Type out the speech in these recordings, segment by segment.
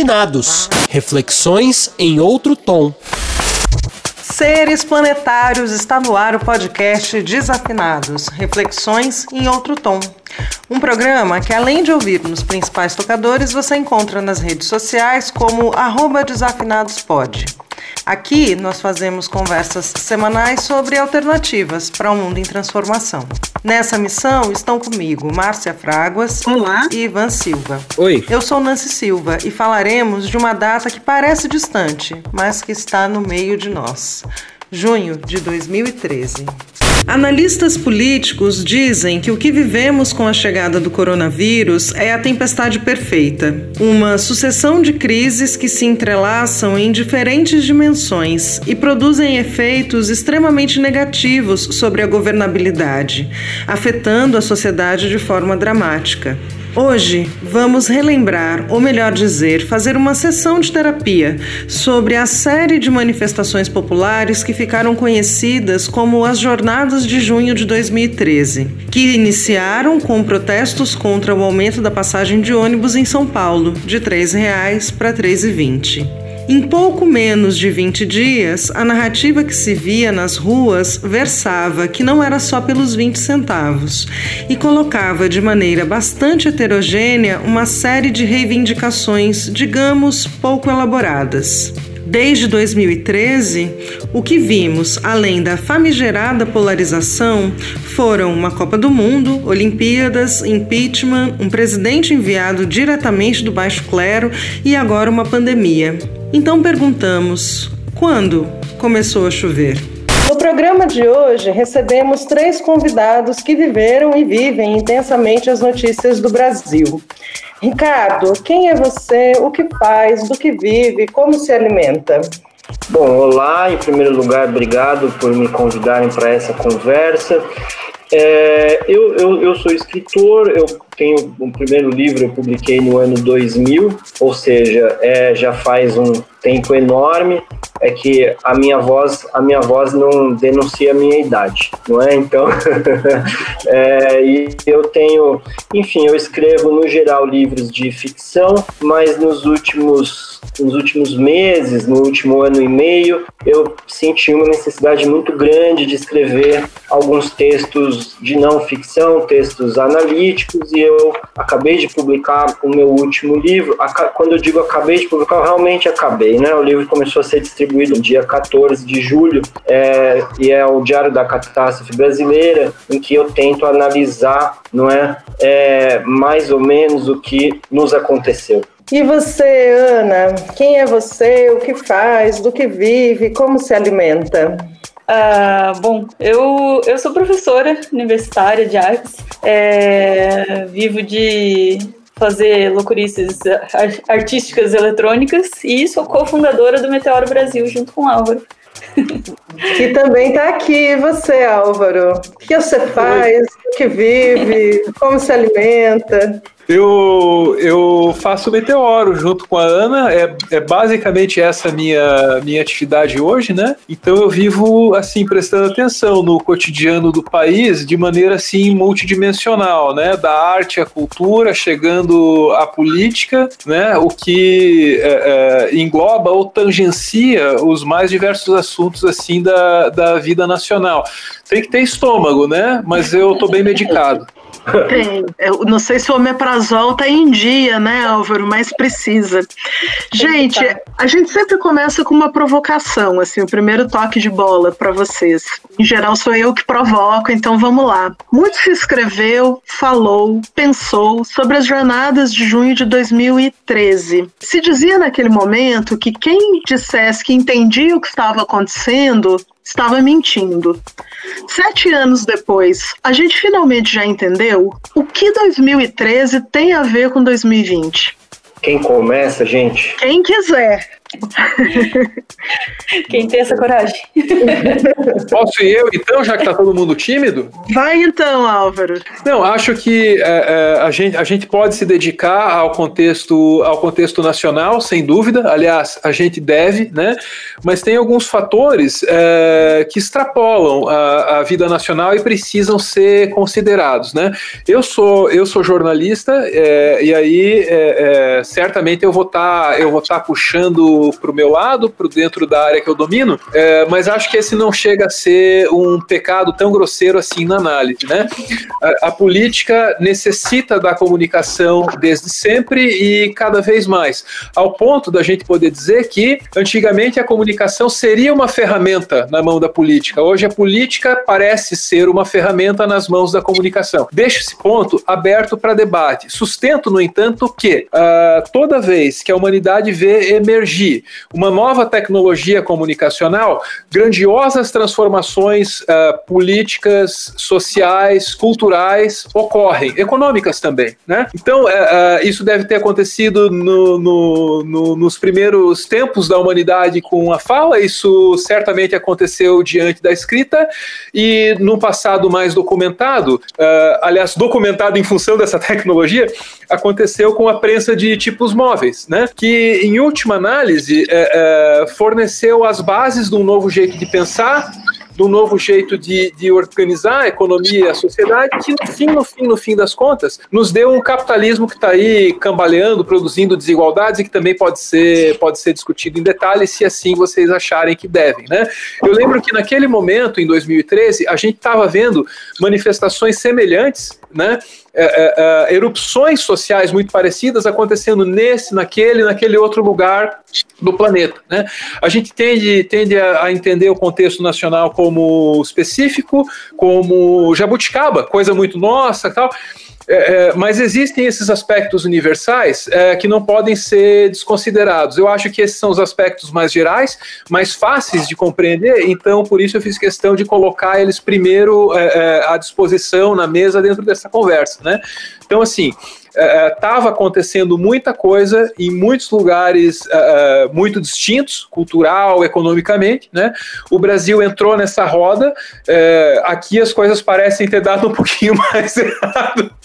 Desafinados. Reflexões em outro tom. Seres planetários está no ar o podcast Desafinados, reflexões em outro tom. Um programa que, além de ouvir nos principais tocadores, você encontra nas redes sociais como @desafinadospod. Aqui nós fazemos conversas semanais sobre alternativas para um mundo em transformação. Nessa missão estão comigo Márcia Fraguas Olá. e Ivan Silva. Oi. Eu sou Nancy Silva e falaremos de uma data que parece distante, mas que está no meio de nós. Junho de 2013. Analistas políticos dizem que o que vivemos com a chegada do coronavírus é a tempestade perfeita, uma sucessão de crises que se entrelaçam em diferentes dimensões e produzem efeitos extremamente negativos sobre a governabilidade, afetando a sociedade de forma dramática. Hoje vamos relembrar, ou melhor dizer, fazer uma sessão de terapia sobre a série de manifestações populares que ficaram conhecidas como as Jornadas de Junho de 2013, que iniciaram com protestos contra o aumento da passagem de ônibus em São Paulo, de R$ 3,00 para R$ 3,20. Em pouco menos de 20 dias, a narrativa que se via nas ruas versava que não era só pelos 20 centavos e colocava de maneira bastante heterogênea uma série de reivindicações, digamos, pouco elaboradas. Desde 2013, o que vimos, além da famigerada polarização, foram uma Copa do Mundo, Olimpíadas, impeachment, um presidente enviado diretamente do baixo clero e agora uma pandemia. Então perguntamos: quando começou a chover? No programa de hoje, recebemos três convidados que viveram e vivem intensamente as notícias do Brasil. Ricardo, quem é você, o que faz, do que vive, como se alimenta? Bom, olá, em primeiro lugar, obrigado por me convidarem para essa conversa. É, eu, eu, eu, sou escritor, eu tenho um primeiro livro, eu publiquei no ano 2000, ou seja, é, já faz um tempo enorme é que a minha voz a minha voz não denuncia a minha idade não é? Então é, e eu tenho enfim eu escrevo no geral livros de ficção mas nos últimos nos últimos meses no último ano e meio eu senti uma necessidade muito grande de escrever alguns textos de não ficção textos analíticos e eu acabei de publicar o meu último livro quando eu digo acabei de publicar eu realmente acabei né o livro começou a ser distribuído dia 14 de julho, é, e é o Diário da Catástrofe Brasileira, em que eu tento analisar, não é, é mais ou menos o que nos aconteceu. E você, Ana? Quem é você? O que faz? Do que vive? Como se alimenta? Ah, bom, eu, eu sou professora universitária de artes, é, vivo de fazer loucurices artísticas eletrônicas e sou cofundadora do Meteoro Brasil junto com o Álvaro. Que também está aqui, você, Álvaro. O que você faz? O que vive? Como se alimenta? Eu, eu faço meteoro junto com a Ana, é, é basicamente essa minha minha atividade hoje, né? Então eu vivo assim prestando atenção no cotidiano do país de maneira assim multidimensional, né? Da arte à cultura, chegando à política, né? O que é, é, engloba ou tangencia os mais diversos assuntos assim da, da vida nacional. Tem que ter estômago, né? Mas eu tô bem medicado. Tem. Eu não sei se o omeprazol tá em dia, né, Álvaro, mas precisa. Gente, a gente sempre começa com uma provocação, assim, o primeiro toque de bola para vocês. Em geral sou eu que provoco, então vamos lá. Muito se escreveu, falou, pensou sobre as jornadas de junho de 2013. Se dizia naquele momento que quem dissesse que entendia o que estava acontecendo estava mentindo. Sete anos depois, a gente finalmente já entendeu o que 2013 tem a ver com 2020. Quem começa, gente? Quem quiser. Quem tem essa coragem? Posso ir eu, então, já que está todo mundo tímido? Vai então, Álvaro. Não, acho que é, é, a, gente, a gente pode se dedicar ao contexto, ao contexto nacional, sem dúvida. Aliás, a gente deve, né? Mas tem alguns fatores é, que extrapolam a, a, vida nacional e precisam ser considerados, né? Eu sou, eu sou jornalista é, e aí é, é, certamente eu vou estar tá, eu vou estar tá puxando para o meu lado, para dentro da área que eu domino, mas acho que esse não chega a ser um pecado tão grosseiro assim na análise, né? A, a política necessita da comunicação desde sempre e cada vez mais, ao ponto da gente poder dizer que antigamente a comunicação seria uma ferramenta na mão da política. Hoje a política parece ser uma ferramenta nas mãos da comunicação. Deixo esse ponto aberto para debate. Sustento, no entanto, que uh, toda vez que a humanidade vê emergir uma nova tecnologia comunicacional, grandiosas transformações uh, políticas, sociais, culturais ocorrem, econômicas também. Né? Então, uh, uh, isso deve ter acontecido no, no, no, nos primeiros tempos da humanidade com a fala, isso certamente aconteceu diante da escrita, e no passado mais documentado, aliás, documentado em função dessa tecnologia, aconteceu com a prensa de tipos móveis, né? que, em última análise, é, é, forneceu as bases de um novo jeito de pensar de um novo jeito de, de organizar a economia e a sociedade, que no fim, no fim, no fim das contas, nos deu um capitalismo que está aí cambaleando, produzindo desigualdades e que também pode ser, pode ser discutido em detalhes se assim vocês acharem que devem. Né? Eu lembro que naquele momento, em 2013, a gente estava vendo manifestações semelhantes né? É, é, é, erupções sociais muito parecidas acontecendo nesse, naquele, naquele outro lugar do planeta. Né? A gente tende, tende a, a, entender o contexto nacional como específico, como jabuticaba, coisa muito nossa tal. É, é, mas existem esses aspectos universais é, que não podem ser desconsiderados. Eu acho que esses são os aspectos mais gerais, mais fáceis de compreender, então por isso eu fiz questão de colocar eles primeiro é, é, à disposição na mesa dentro dessa conversa. Né? Então, assim, estava é, acontecendo muita coisa em muitos lugares uh, muito distintos, cultural, economicamente. Né? O Brasil entrou nessa roda. Uh, aqui as coisas parecem ter dado um pouquinho mais errado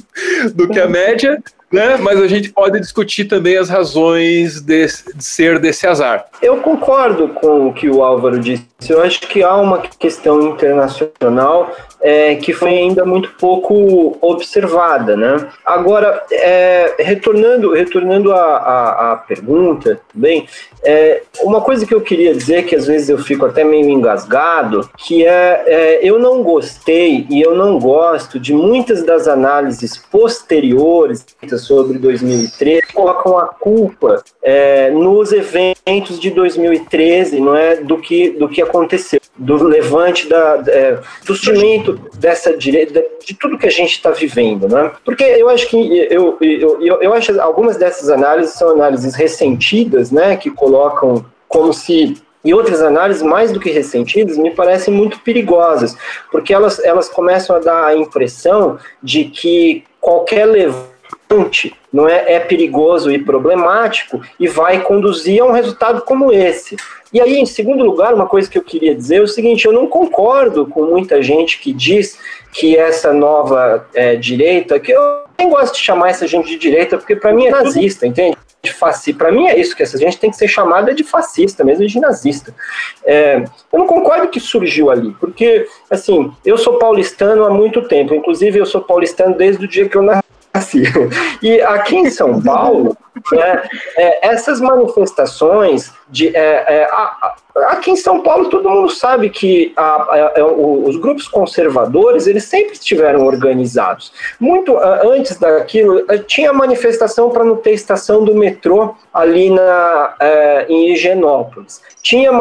do que a média, né? Mas a gente pode discutir também as razões de, de, ser desse azar. Eu concordo com o que o Álvaro disse. Eu acho que há uma questão internacional é, que foi ainda muito pouco observada, né? Agora, é, retornando, retornando à, pergunta, bem, é, uma coisa que eu queria dizer que às vezes eu fico até meio engasgado, que é, é eu não gostei e eu não gosto de muitas das análises posteriores sobre 2013 colocam a culpa é, nos eventos de 2013, não é, do que do que aconteceu, do levante da é, do surgimento dessa direita, de tudo que a gente está vivendo, né? Porque eu acho que eu, eu, eu, eu acho algumas dessas análises são análises ressentidas, né? Que colocam como se e outras análises, mais do que ressentidas, me parecem muito perigosas, porque elas, elas começam a dar a impressão de que qualquer levante não é, é perigoso e problemático e vai conduzir a um resultado como esse. E aí, em segundo lugar, uma coisa que eu queria dizer é o seguinte: eu não concordo com muita gente que diz que essa nova é, direita, que eu nem gosto de chamar essa gente de direita, porque para mim é nazista, entende? Para mim é isso, que essa gente tem que ser chamada de fascista, mesmo de nazista. É, eu não concordo que surgiu ali, porque, assim, eu sou paulistano há muito tempo, inclusive eu sou paulistano desde o dia que eu nasci. E aqui em São Paulo, né, é, essas manifestações de, é, é, a, aqui em São Paulo todo mundo sabe que a, a, é, os grupos conservadores eles sempre estiveram organizados. Muito antes daquilo tinha manifestação para não ter estação do metrô ali na, é, em Higienópolis. Tinha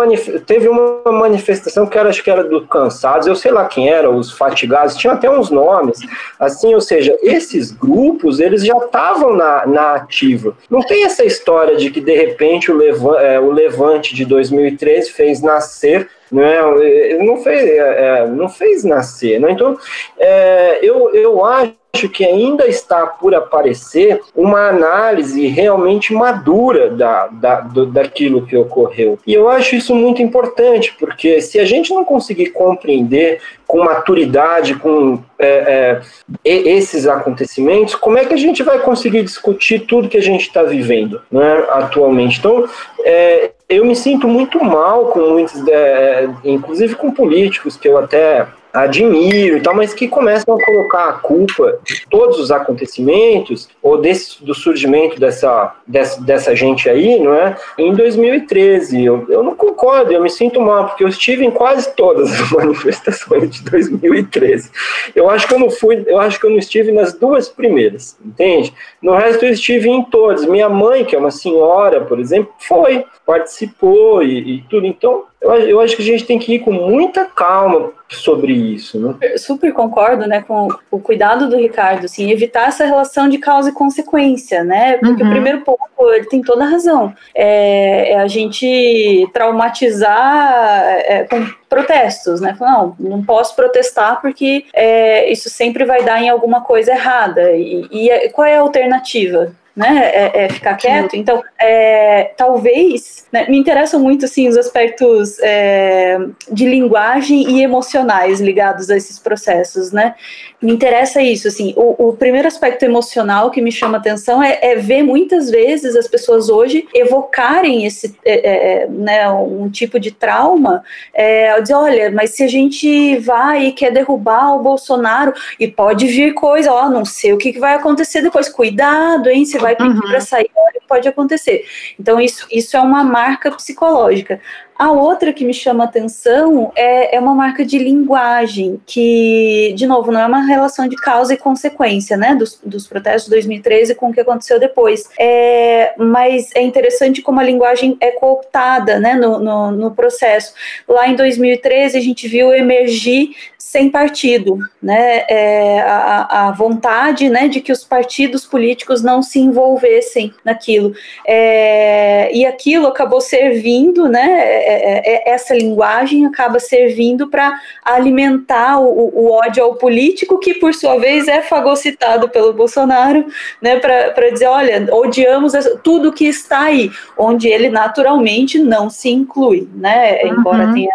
teve uma manifestação que era, acho que era do Cansados, eu sei lá quem era, os Fatigados, tinha até uns nomes, assim, ou seja, esses grupos, eles já estavam na, na ativa. Não tem essa história de que, de repente, o, Levan, é, o Levante de 2013 fez nascer não, não fez, é, não fez nascer. Né? Então, é, eu, eu acho acho que ainda está por aparecer uma análise realmente madura da, da, do, daquilo que ocorreu. E eu acho isso muito importante, porque se a gente não conseguir compreender com maturidade, com é, é, esses acontecimentos, como é que a gente vai conseguir discutir tudo que a gente está vivendo né, atualmente? Então, é, eu me sinto muito mal com muitos, é, inclusive com políticos que eu até admiro e tal, mas que começam a colocar a culpa de todos os acontecimentos ou desse, do surgimento dessa, dessa, dessa gente aí, não é? Em 2013, eu, eu não concordo, eu me sinto mal, porque eu estive em quase todas as manifestações de 2013. Eu acho que eu não fui, eu acho que eu não estive nas duas primeiras, entende? No resto eu estive em todas. Minha mãe, que é uma senhora, por exemplo, foi, participou e, e tudo. Então, eu, eu acho que a gente tem que ir com muita calma sobre isso, né? Eu super concordo, né, com o cuidado do Ricardo, assim, evitar essa relação de causa e consequência, né? Porque uhum. o primeiro ponto, ele tem toda a razão, é, é a gente traumatizar é, com protestos, né? Não, não posso protestar porque é, isso sempre vai dar em alguma coisa errada. E, e qual é a alternativa? Né? É, é ficar quieto. Então, é, talvez né, me interessam muito assim os aspectos é, de linguagem e emocionais ligados a esses processos, né? Me interessa isso, assim. O, o primeiro aspecto emocional que me chama atenção é, é, ver muitas vezes as pessoas hoje evocarem esse, é, né, um tipo de trauma, é, dizer, olha, mas se a gente vai e quer derrubar o Bolsonaro e pode vir coisa, ó, não sei o que, que vai acontecer depois, cuidado, hein? Você vai pedir uhum. para sair, pode acontecer. Então, isso, isso é uma marca psicológica. A outra que me chama atenção é, é uma marca de linguagem, que, de novo, não é uma relação de causa e consequência, né, dos, dos protestos de 2013 com o que aconteceu depois. É, mas é interessante como a linguagem é cooptada, né, no, no, no processo. Lá em 2013, a gente viu emergir sem partido, né, é, a, a, vontade, né, de que os partidos políticos não se envolvessem naquilo, é, e aquilo acabou servindo, né, é, é, é essa linguagem acaba servindo para alimentar o, o, ódio ao político, que por sua vez é fagocitado pelo Bolsonaro, né, para dizer, olha, odiamos tudo que está aí, onde ele naturalmente não se inclui, né, uhum. embora tenha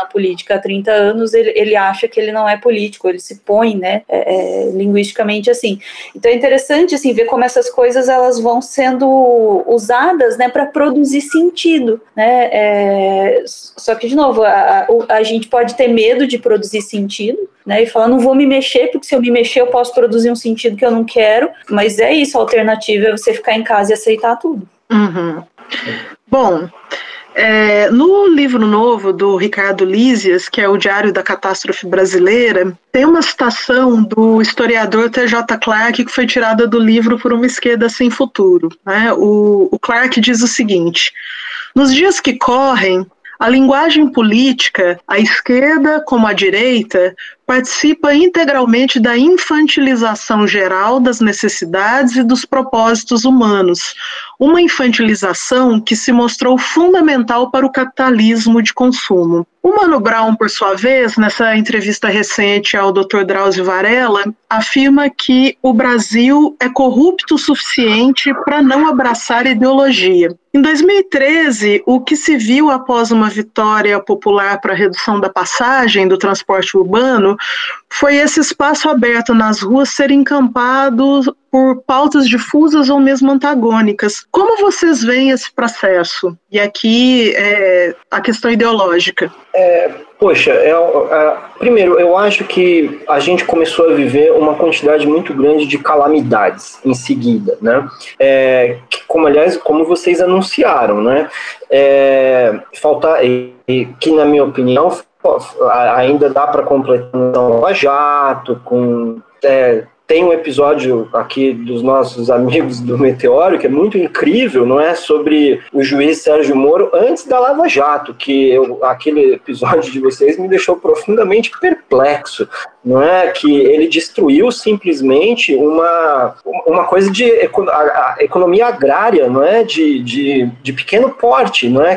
na política há 30 anos, ele, ele acha que ele não é político, ele se põe, né, é, é, linguisticamente assim. Então é interessante, assim, ver como essas coisas elas vão sendo usadas, né, para produzir sentido, né, é, só que, de novo, a, a, a gente pode ter medo de produzir sentido, né, e falar, não vou me mexer, porque se eu me mexer eu posso produzir um sentido que eu não quero, mas é isso, a alternativa é você ficar em casa e aceitar tudo. Uhum. Bom, é, no livro novo do Ricardo Lísias, que é o Diário da Catástrofe Brasileira, tem uma citação do historiador T.J. Clark que foi tirada do livro Por uma Esquerda Sem Futuro. Né? O, o Clark diz o seguinte: Nos dias que correm, a linguagem política, a esquerda como a direita, participa integralmente da infantilização geral das necessidades e dos propósitos humanos, uma infantilização que se mostrou fundamental para o capitalismo de consumo. O Mano Brown, por sua vez, nessa entrevista recente ao Dr. Drauzio Varela, afirma que o Brasil é corrupto o suficiente para não abraçar ideologia. Em 2013, o que se viu após uma vitória popular para a redução da passagem do transporte urbano foi esse espaço aberto nas ruas ser encampado por pautas difusas ou mesmo antagônicas. Como vocês veem esse processo? E aqui é, a questão ideológica. É, poxa, é, é, primeiro, eu acho que a gente começou a viver uma quantidade muito grande de calamidades em seguida, né? É, como, aliás, como vocês anunciaram, né? É, falta, que na minha opinião ainda dá para completar um jato, com é, tem um episódio aqui dos nossos amigos do Meteoro que é muito incrível, não é? Sobre o juiz Sérgio Moro antes da Lava Jato, que eu, aquele episódio de vocês me deixou profundamente perplexo. não é que ele destruiu simplesmente uma, uma coisa de economia agrária, não é de, de, de pequeno porte, não é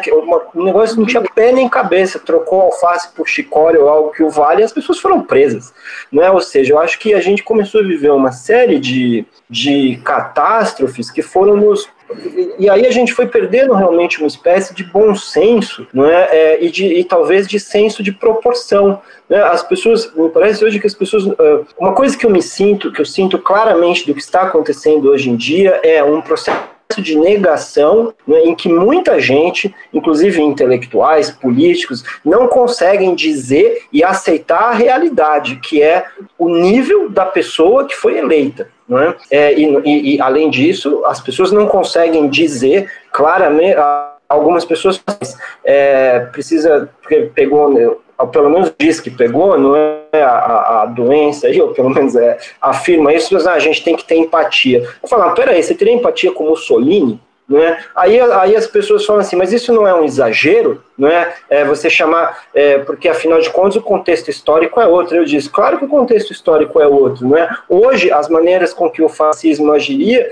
um negócio não tinha pé nem cabeça, trocou alface por chicória ou algo que o vale e as pessoas foram presas, não é? Ou seja, eu acho que a gente começou a viver uma série de, de catástrofes que foram nos e aí a gente foi perdendo realmente uma espécie de bom senso, não é? é e, de, e talvez de senso de proporção. Né? As pessoas, me parece hoje que as pessoas, uma coisa que eu me sinto, que eu sinto claramente do que está acontecendo hoje em dia é um processo de negação né, em que muita gente, inclusive intelectuais, políticos, não conseguem dizer e aceitar a realidade, que é o nível da pessoa que foi eleita. Não é? é e, e, além disso, as pessoas não conseguem dizer claramente. Algumas pessoas é, precisa pegou né, pelo menos diz que pegou, não é a, a doença aí, ou pelo menos é, afirma isso, mas ah, a gente tem que ter empatia. Eu falo, ah, peraí, você teria empatia com Mussolini? Não é? aí, aí as pessoas falam assim, mas isso não é um exagero? Não é? é você chamar, é, porque afinal de contas o contexto histórico é outro. Eu disse, claro que o contexto histórico é outro. Não é? Hoje, as maneiras com que o fascismo agiria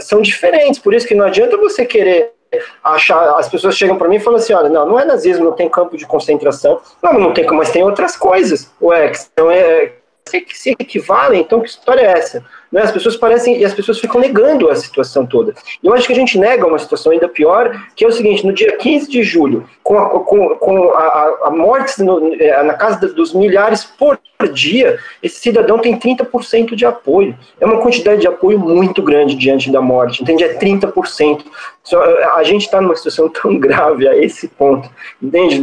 são diferentes, por isso que não adianta você querer achar, as pessoas chegam para mim e falam assim, olha, não, não é nazismo, não tem campo de concentração, não, não tem, mas tem outras coisas, ué, que são, é, que se equivalem, então que história é essa? Né? As pessoas parecem, e as pessoas ficam negando a situação toda. E eu acho que a gente nega uma situação ainda pior, que é o seguinte, no dia 15 de julho, com a, com, com a, a morte no, é, na casa dos milhares por dia, esse cidadão tem 30% de apoio. É uma quantidade de apoio muito grande diante da morte, entende? É 30%. A gente está numa situação tão grave a esse ponto, entende?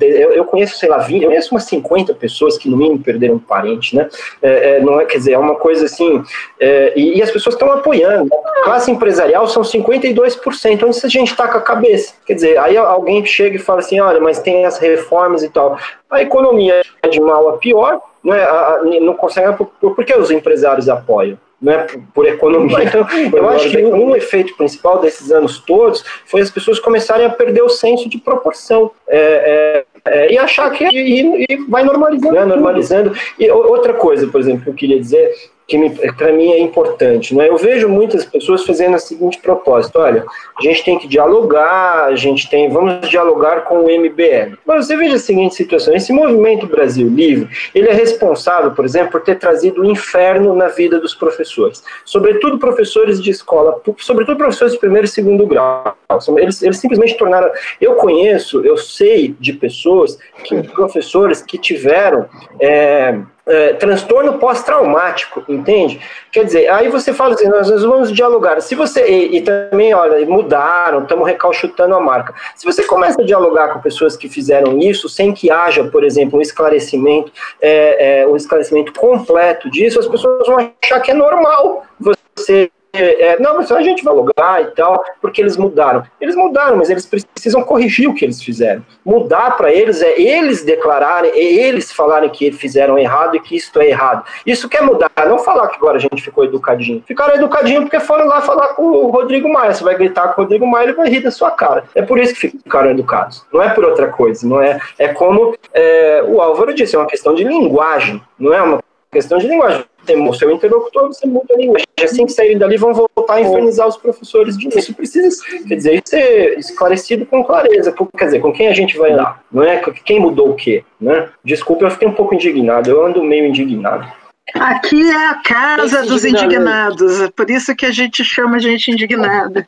Eu, conheço, sei lá, 20, eu conheço umas 50 pessoas que no mínimo perderam um parente, né? É, é, não é, quer dizer, é uma coisa assim, é, e, e, as pessoas estão apoiando. Classe empresarial são 52%, onde a gente está com a cabeça. Quer dizer, aí alguém chega e fala assim, olha, mas tem as reformas e tal. A economia é de mal a pior, não, é, a, não consegue, por, por que os empresários apoiam? Né, por economia. Então, eu acho que um efeito principal desses anos todos foi as pessoas começarem a perder o senso de proporção é, é, é, e achar que e, e vai normalizando, né, normalizando. E outra coisa, por exemplo, que eu queria dizer que para mim é importante. Né? Eu vejo muitas pessoas fazendo a seguinte propósito: olha, a gente tem que dialogar, a gente tem, vamos dialogar com o MBL. Mas você veja a seguinte situação: esse movimento Brasil Livre, ele é responsável, por exemplo, por ter trazido o um inferno na vida dos professores, sobretudo professores de escola, sobretudo professores de primeiro e segundo grau. Eles, eles simplesmente tornaram. Eu conheço, eu sei de pessoas, que professores que tiveram é, é, transtorno pós-traumático, entende? Quer dizer, aí você fala assim, nós, nós vamos dialogar. Se você, e, e também, olha, mudaram, estamos recalchutando a marca. Se você começa a dialogar com pessoas que fizeram isso, sem que haja, por exemplo, um esclarecimento, é, é, um esclarecimento completo disso, as pessoas vão achar que é normal você é, não, mas a gente vai logar e tal, porque eles mudaram. Eles mudaram, mas eles precisam corrigir o que eles fizeram. Mudar para eles é eles declararem, é eles falarem que fizeram errado e que isso é errado. Isso quer mudar, não falar que agora a gente ficou educadinho. Ficaram educadinho porque foram lá falar com o Rodrigo Maia. Você vai gritar com o Rodrigo Maia, ele vai rir da sua cara. É por isso que ficaram educados. Não é por outra coisa, não é? É como é, o Álvaro disse, é uma questão de linguagem, não é uma questão de linguagem tem o seu interlocutor, você muda a linguagem. Assim que saírem dali, vão voltar a infernizar os professores de Isso precisa, quer dizer, ser esclarecido com clareza. Quer dizer, com quem a gente vai lá? Não é? Quem mudou o quê? Né? Desculpa, eu fiquei um pouco indignado. Eu ando meio indignado. Aqui é a casa dos indignados, é por isso que a gente chama a gente indignada.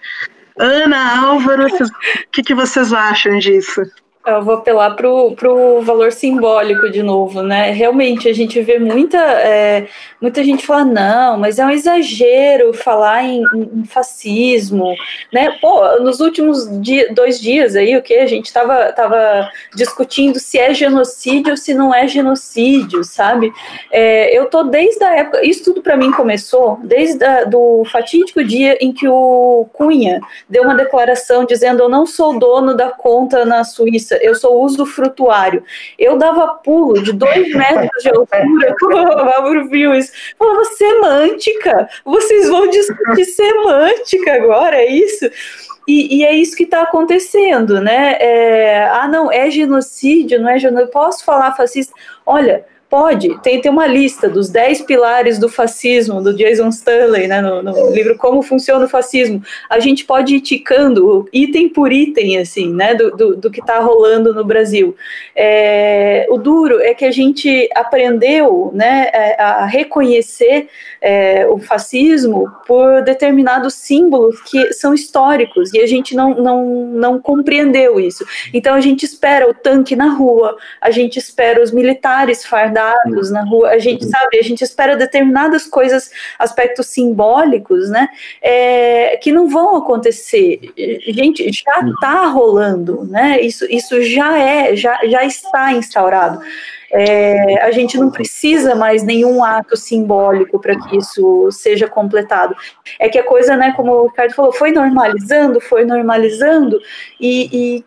Ana, Álvaro, o que, que vocês acham disso? Eu vou apelar para o valor simbólico de novo, né? Realmente a gente vê muita, é, muita gente falar, não, mas é um exagero falar em, em fascismo, né? Pô, nos últimos dia, dois dias aí, o que? A gente estava tava discutindo se é genocídio ou se não é genocídio, sabe? É, eu tô desde a época, isso tudo para mim começou desde a, do fatídico dia em que o Cunha deu uma declaração dizendo eu não sou dono da conta na Suíça eu sou usufrutuário. Eu dava pulo de dois metros de altura, como o Álvaro viu isso. Falava semântica, vocês vão discutir semântica agora, é isso? E, e, é isso que está acontecendo, né? É, ah, não, é genocídio, não é genocídio. Posso falar fascista? Olha, pode, tem, tem uma lista dos 10 pilares do fascismo, do Jason Stanley, né, no, no, livro Como Funciona o Fascismo. A gente pode ir ticando item por item, assim, né, do, do, do que está rolando no Brasil. É, o duro é que a gente aprendeu, né, é, a reconhecer é, o fascismo por determinados símbolos que são históricos e a gente não, não, não compreendeu isso. Então a gente espera o tanque na rua, a gente espera os militares fardados na rua, a gente sabe, a gente espera determinadas coisas, aspectos simbólicos, né, é, que não vão acontecer. Gente, já está rolando, né? Isso, isso já é, já, já está instaurado. É, a gente não precisa mais nenhum ato simbólico para que isso seja completado. É que a coisa, né, como o Ricardo falou, foi normalizando, foi normalizando, e, e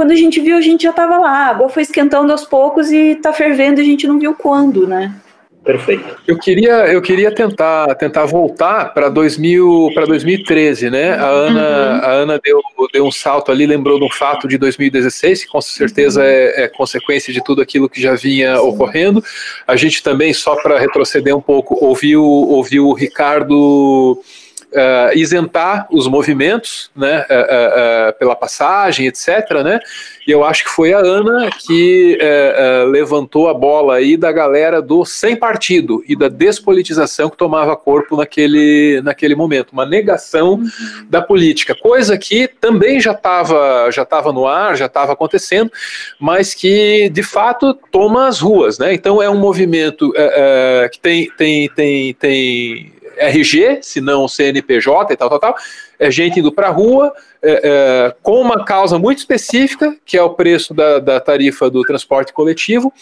quando a gente viu, a gente já estava lá, a água foi esquentando aos poucos e está fervendo, e a gente não viu quando, né? Perfeito. Eu queria, eu queria tentar, tentar voltar para 2000, para 2013, né? A Ana, uhum. a Ana deu, deu um salto ali, lembrou de um fato de 2016, que com certeza uhum. é, é, consequência de tudo aquilo que já vinha Sim. ocorrendo. A gente também, só para retroceder um pouco, ouviu, ouviu o Ricardo uh, isentar os movimentos, né, uh, uh, pela passagem, etc., né, e eu acho que foi a Ana que levantou a bola aí da galera do sem partido e da despolitização que tomava corpo naquele, naquele momento, uma negação uhum. da política, coisa que também já estava já tava no ar, já estava acontecendo, mas que de fato toma as ruas, né, então é um movimento que tem, tem, tem, tem RG, se não CNPJ e tal, tal, tal, é gente indo para a rua é, é, com uma causa muito específica, que é o preço da, da tarifa do transporte coletivo.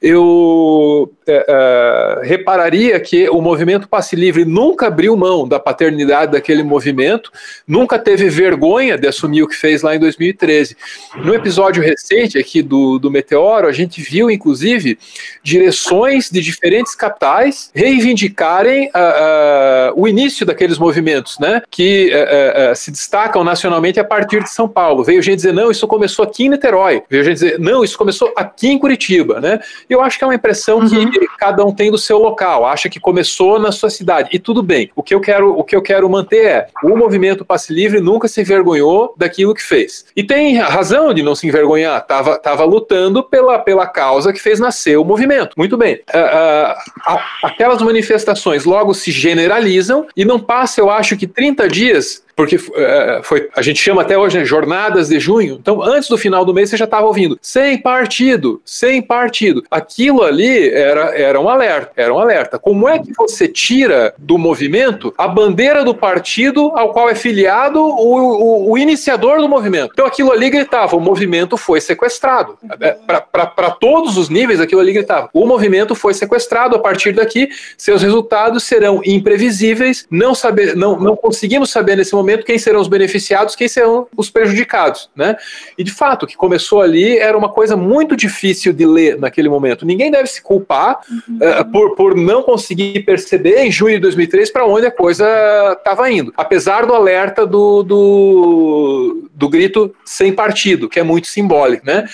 Eu é, é, repararia que o movimento Passe Livre nunca abriu mão da paternidade daquele movimento, nunca teve vergonha de assumir o que fez lá em 2013. No episódio recente aqui do, do Meteoro, a gente viu, inclusive, direções de diferentes capitais reivindicarem o início daqueles movimentos, né, que é, é, se destacam nacionalmente a partir de São Paulo. Veio gente dizer, não, isso começou aqui em Niterói. Veio gente dizer, não, isso começou aqui em Curitiba, né? Eu acho que é uma impressão uhum. que cada um tem do seu local, acha que começou na sua cidade. E tudo bem. O que eu quero, o que eu quero manter é o movimento Passe Livre nunca se envergonhou daquilo que fez. E tem razão de não se envergonhar. Tava, tava lutando pela, pela causa que fez nascer o movimento. Muito bem. Uh, uh, aquelas manifestações logo se generalizam e não passa, eu acho que 30 dias porque uh, foi, a gente chama até hoje né, jornadas de junho. Então, antes do final do mês, você já estava ouvindo sem partido, sem partido. Aquilo ali era, era um alerta, era um alerta. Como é que você tira do movimento a bandeira do partido ao qual é filiado o, o, o iniciador do movimento? Então, aquilo ali gritava: o movimento foi sequestrado. É, Para todos os níveis, aquilo ali gritava: o movimento foi sequestrado. A partir daqui, seus resultados serão imprevisíveis. Não, saber, não, não conseguimos saber nesse momento momento quem serão os beneficiados, quem serão os prejudicados, né? E de fato, o que começou ali era uma coisa muito difícil de ler naquele momento. Ninguém deve se culpar uhum. uh, por, por não conseguir perceber em junho de 2003 para onde a coisa estava indo, apesar do alerta do, do, do grito sem partido, que é muito simbólico, né?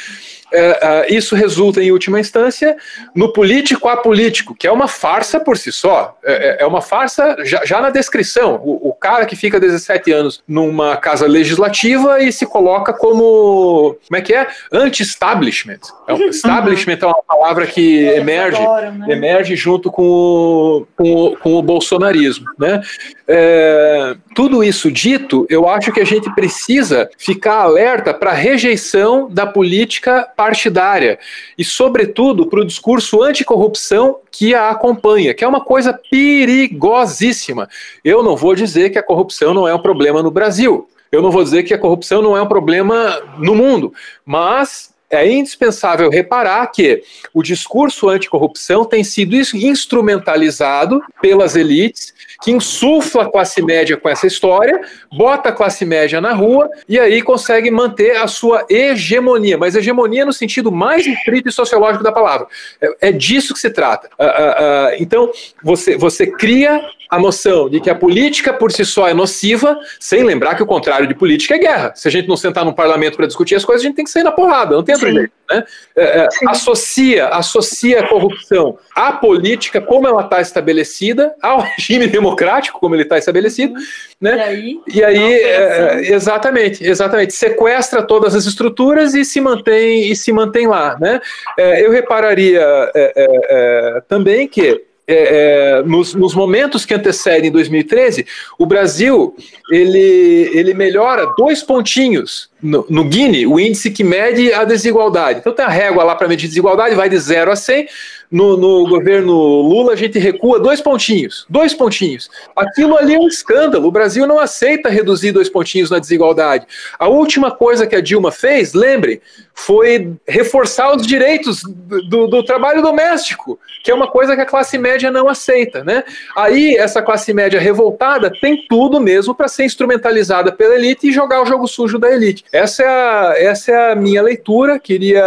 É, é, isso resulta, em última instância, no político apolítico, que é uma farsa por si só. É, é, é uma farsa já, já na descrição. O, o, cara que fica 17 anos numa casa legislativa e se coloca como. Como é que é? Anti-establishment. É um, establishment é uma palavra que emerge, né? emerge junto com o, com o, com o bolsonarismo. Né? É, tudo isso dito, eu acho que a gente precisa ficar alerta para a rejeição da política partidária e, sobretudo, para o discurso anticorrupção que a acompanha, que é uma coisa perigosíssima. Eu não vou dizer que a corrupção não é um problema no Brasil. Eu não vou dizer que a corrupção não é um problema no mundo, mas é indispensável reparar que o discurso anticorrupção tem sido instrumentalizado pelas elites, que insufla a classe média com essa história, bota a classe média na rua e aí consegue manter a sua hegemonia, mas hegemonia no sentido mais estrito e sociológico da palavra. É, é disso que se trata. Uh, uh, uh, então, você, você cria a noção de que a política por si só é nociva, sem lembrar que o contrário de política é guerra. Se a gente não sentar no parlamento para discutir as coisas, a gente tem que sair na porrada. Não tem outro jeito. Né? É, é, associa, associa a corrupção à política, como ela está estabelecida, ao regime democrático, como ele está estabelecido, né? E aí, e aí é, exatamente, exatamente, sequestra todas as estruturas e se mantém e se mantém lá, né? É, eu repararia é, é, também que é, é, nos, nos, momentos que antecedem 2013, o Brasil ele, ele melhora dois pontinhos no, no o índice que mede a desigualdade. Então tem a régua lá para medir desigualdade, vai de 0 a 100. No, no, governo Lula a gente recua dois pontinhos, dois pontinhos. Aquilo ali é um escândalo. O Brasil não aceita reduzir dois pontinhos na desigualdade. A última coisa que a Dilma fez, lembrem, foi reforçar os direitos do, do, trabalho doméstico, que é uma coisa que a classe média não aceita, né? Aí essa classe média revoltada tem tudo mesmo para ser instrumentalizada pela elite e jogar o jogo sujo da elite. Essa é a, essa é a minha leitura. Queria,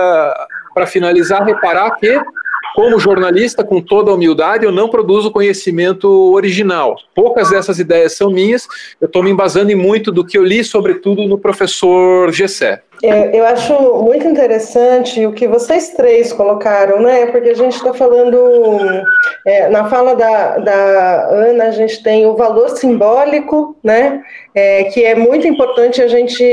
para finalizar, reparar que como jornalista, com toda a humildade, eu não produzo conhecimento original. Poucas dessas ideias são minhas, eu estou me embasando em muito do que eu li, sobretudo no professor Gessé. É, eu acho muito interessante o que vocês três colocaram, né? Porque a gente está falando, é, na fala da, da Ana, a gente tem o valor simbólico, né? É, que é muito importante a gente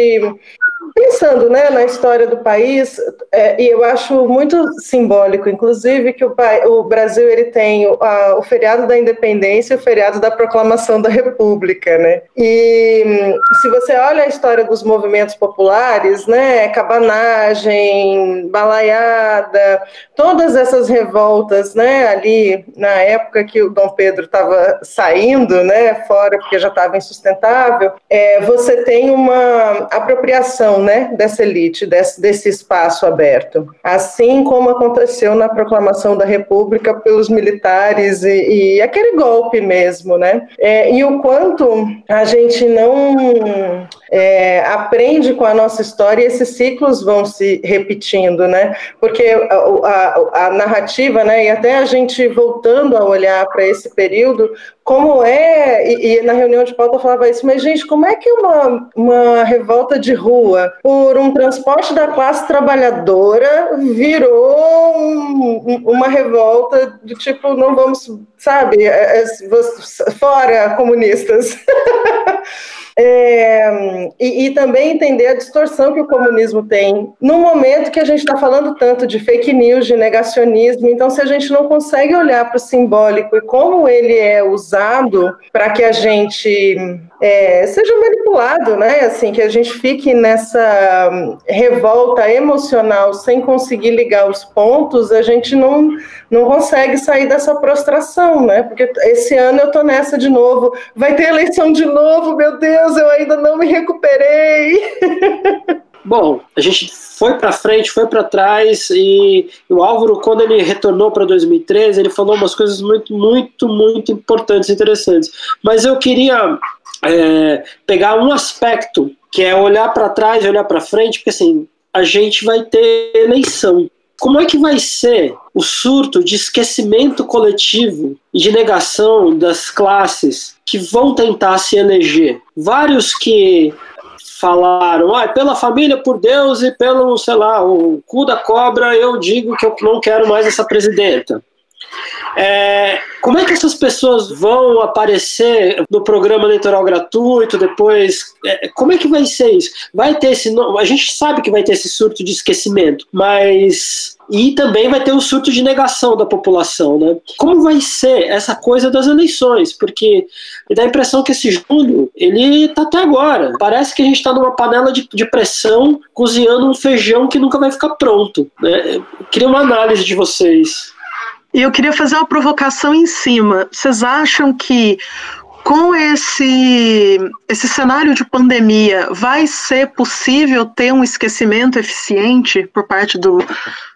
pensando né, na história do país, é, e eu acho muito simbólico, inclusive, que o, o Brasil ele tem o, a, o, feriado da independência e o feriado da proclamação da República. Né? E se você olha a história dos movimentos populares, né, cabanagem, balaiada, todas essas revoltas né, ali na época que o Dom Pedro estava saindo né, fora porque já estava insustentável, é, você tem uma apropriação né, dessa elite, desse, desse espaço aberto. Assim como aconteceu na proclamação da República pelos militares e, e aquele golpe mesmo, né? É, e o quanto a gente não é, aprende com a nossa história e esses ciclos vão se repetindo, né? Porque a, a, a narrativa, né, e até a gente voltando a olhar para esse período, como é, e, e, na reunião de pauta eu falava isso, mas gente, como é que uma, uma revolta de rua por um transporte da classe trabalhadora virou um, uma revolta do tipo, não vamos, sabe, é, é, fora comunistas. É, e, e, também entender a distorção que o comunismo tem. No momento que a gente está falando tanto de fake news, de negacionismo, então se a gente não consegue olhar para o simbólico e como ele é usado para que a gente é, seja manipulado, né? Assim, que a gente fique nessa revolta emocional sem conseguir ligar os pontos, a gente não, não consegue sair dessa prostração, né? Porque esse ano eu tô nessa de novo, vai ter eleição de novo, meu Deus eu ainda não me recuperei. Bom, a gente foi para frente, foi para trás e o Álvaro, quando ele retornou para 2013, ele falou umas coisas muito, muito, muito importantes, interessantes. Mas eu queria é, pegar um aspecto que é olhar para trás, olhar para frente, porque assim a gente vai ter eleição. Como é que vai ser o surto de esquecimento coletivo e de negação das classes que vão tentar se eleger? Vários que falaram, ah, pela família, por Deus e pelo, sei lá, o cu da cobra, eu digo que eu não quero mais essa presidenta. É, como é que essas pessoas vão aparecer no programa eleitoral gratuito depois? É, como é que vai ser isso? Vai ter esse. A gente sabe que vai ter esse surto de esquecimento, mas. E também vai ter um surto de negação da população, né? Como vai ser essa coisa das eleições? Porque dá a impressão que esse julho, ele tá até agora. Parece que a gente está numa panela de, de pressão cozinhando um feijão que nunca vai ficar pronto. Né? Eu queria uma análise de vocês. E eu queria fazer uma provocação em cima. Vocês acham que com esse, esse cenário de pandemia, vai ser possível ter um esquecimento eficiente por parte do,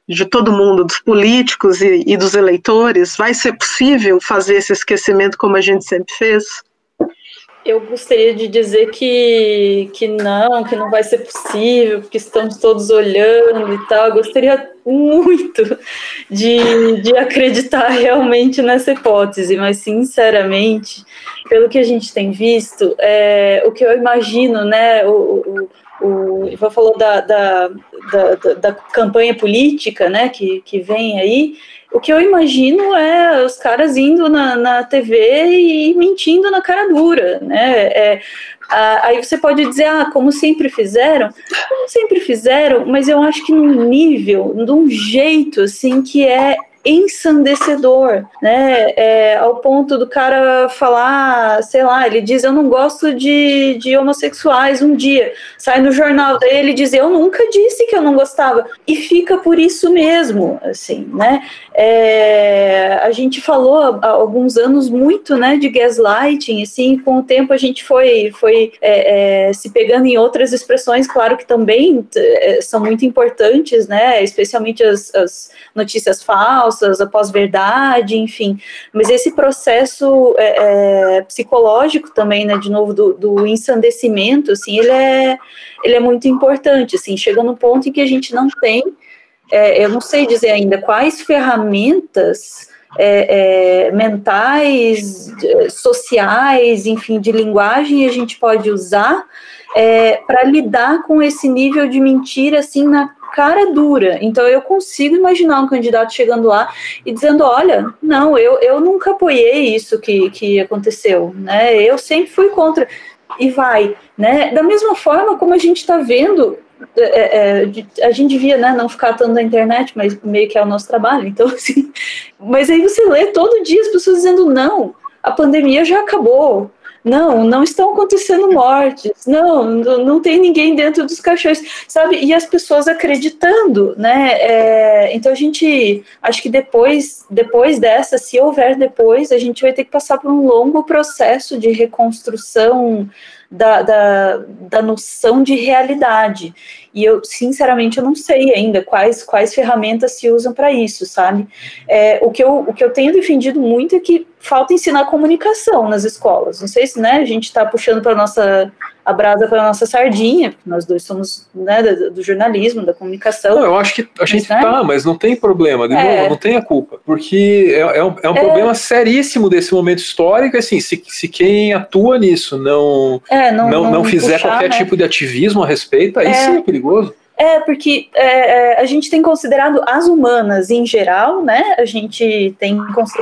de todo mundo, dos políticos e, e dos eleitores? Vai ser possível fazer esse esquecimento como a gente sempre fez? Eu gostaria de dizer que, que não, que não vai ser possível, porque estamos todos olhando e tal. Eu gostaria muito de, de acreditar realmente nessa hipótese, mas sinceramente, pelo que a gente tem visto, é, o que eu imagino, né, o, o o Ivan falou da, da, da, da, campanha política, né, que, que vem aí, o que eu imagino é os caras indo na, na TV e mentindo na cara dura, né, é, aí você pode dizer, ah, como sempre fizeram, como sempre fizeram, mas eu acho que num nível, de um jeito, assim, que é ensandecedor, né? É, ao ponto do cara falar, sei lá, ele diz eu não gosto de, de homossexuais um dia, sai no jornal daí ele diz eu nunca disse que eu não gostava e fica por isso mesmo, assim, né? É, a gente falou há alguns anos muito, né, de gaslighting, assim, com o tempo a gente foi foi é, é se pegando em outras expressões, claro que também é, são muito importantes, né? Especialmente as, as notícias falsas falsas, a pós-verdade, enfim. Mas esse processo é, é, psicológico também, né, de novo, do, do ensandecimento, assim, ele é, ele é muito importante, assim, chega num ponto em que a gente não tem, é, eu não sei dizer ainda quais ferramentas é, é, mentais, sociais, enfim, de linguagem a gente pode usar é, para lidar com esse nível de mentira assim na cara dura. Então eu consigo imaginar um candidato chegando lá e dizendo, olha, não, eu, eu nunca apoiei isso que, que aconteceu, né? Eu sempre fui contra. E vai, né? Da mesma forma como a gente está vendo é, é, a gente devia né, não ficar tanto na internet, mas meio que é o nosso trabalho, então assim. Mas aí você lê todo dia as pessoas dizendo não, a pandemia já acabou, não, não estão acontecendo mortes, não, não tem ninguém dentro dos caixões, sabe? E as pessoas acreditando, né? É, então a gente, acho que depois, depois dessa, se houver depois, a gente vai ter que passar por um longo processo de reconstrução da, da, da noção de realidade. E eu, sinceramente, eu não sei ainda quais, quais ferramentas se usam para isso, sabe? É, o, que eu, o que eu tenho defendido muito é que falta ensinar comunicação nas escolas. Não sei se né, a gente está puxando para nossa a brasa para nossa sardinha, porque nós dois somos né, do, jornalismo, da comunicação. Não, eu acho que a gente mas, né? tá, mas não tem problema, de é. novo, não tem a culpa, porque é, é um, é um é. problema seríssimo desse momento histórico, assim, se, se quem atua nisso não, é, não, não, não, não, fizer puxar, qualquer né? tipo de ativismo a respeito, aí é. sim é perigoso. É, porque é, é, a gente tem considerado as humanas em geral, né? A gente tem,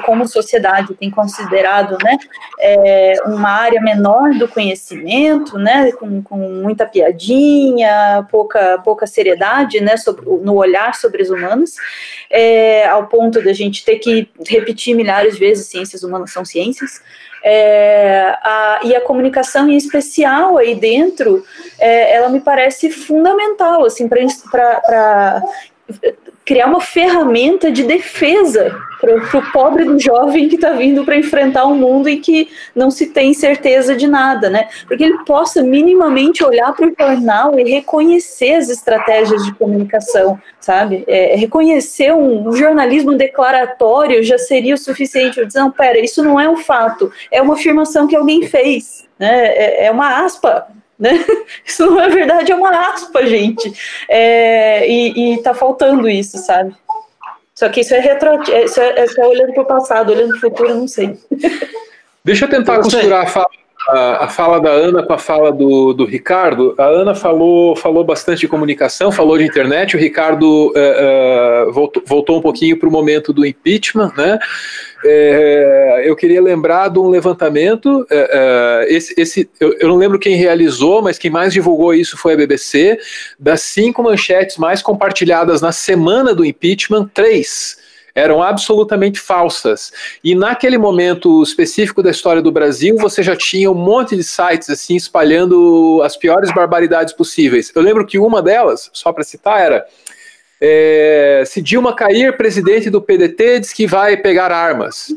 como sociedade, tem considerado, né, é, uma área menor do conhecimento, né, com, com muita piadinha, pouca, pouca seriedade, né, sobre, no olhar sobre as humanas, é, ao ponto da gente ter que repetir milhares de vezes ciências humanas são ciências. É, a, e a comunicação em especial aí dentro, é, ela me parece fundamental, assim, para criar uma ferramenta de defesa para o pobre do jovem que está vindo para enfrentar um mundo em que não se tem certeza de nada, né? Porque ele possa minimamente olhar para o jornal e reconhecer as estratégias de comunicação, sabe? É, reconhecer um, um, jornalismo declaratório já seria o suficiente. Eu dizer, não, pera, isso não é um fato, é uma afirmação que alguém fez, né? É, é uma aspa né? Isso não é verdade, é uma aspa, gente. É, e, e tá faltando isso, sabe? Só que isso é retro, é, isso é, isso é olhando para o passado, olhando para o futuro, eu não sei. Deixa eu tentar costurar a fala, a, a fala, da Ana com a fala do, do Ricardo. A Ana falou, falou bastante de comunicação, falou de internet, o Ricardo uh, uh, voltou, voltou um pouquinho para o momento do impeachment, né? É, eu queria lembrar de um levantamento. É, é, esse, esse eu, eu, não lembro quem realizou, mas quem mais divulgou isso foi a BBC. Das cinco manchetes mais compartilhadas na semana do impeachment, três eram absolutamente falsas. E naquele momento específico da história do Brasil, você já tinha um monte de sites assim espalhando as piores barbaridades possíveis. Eu lembro que uma delas, só para citar, era é, se Dilma cair, presidente do PDT diz que vai pegar armas.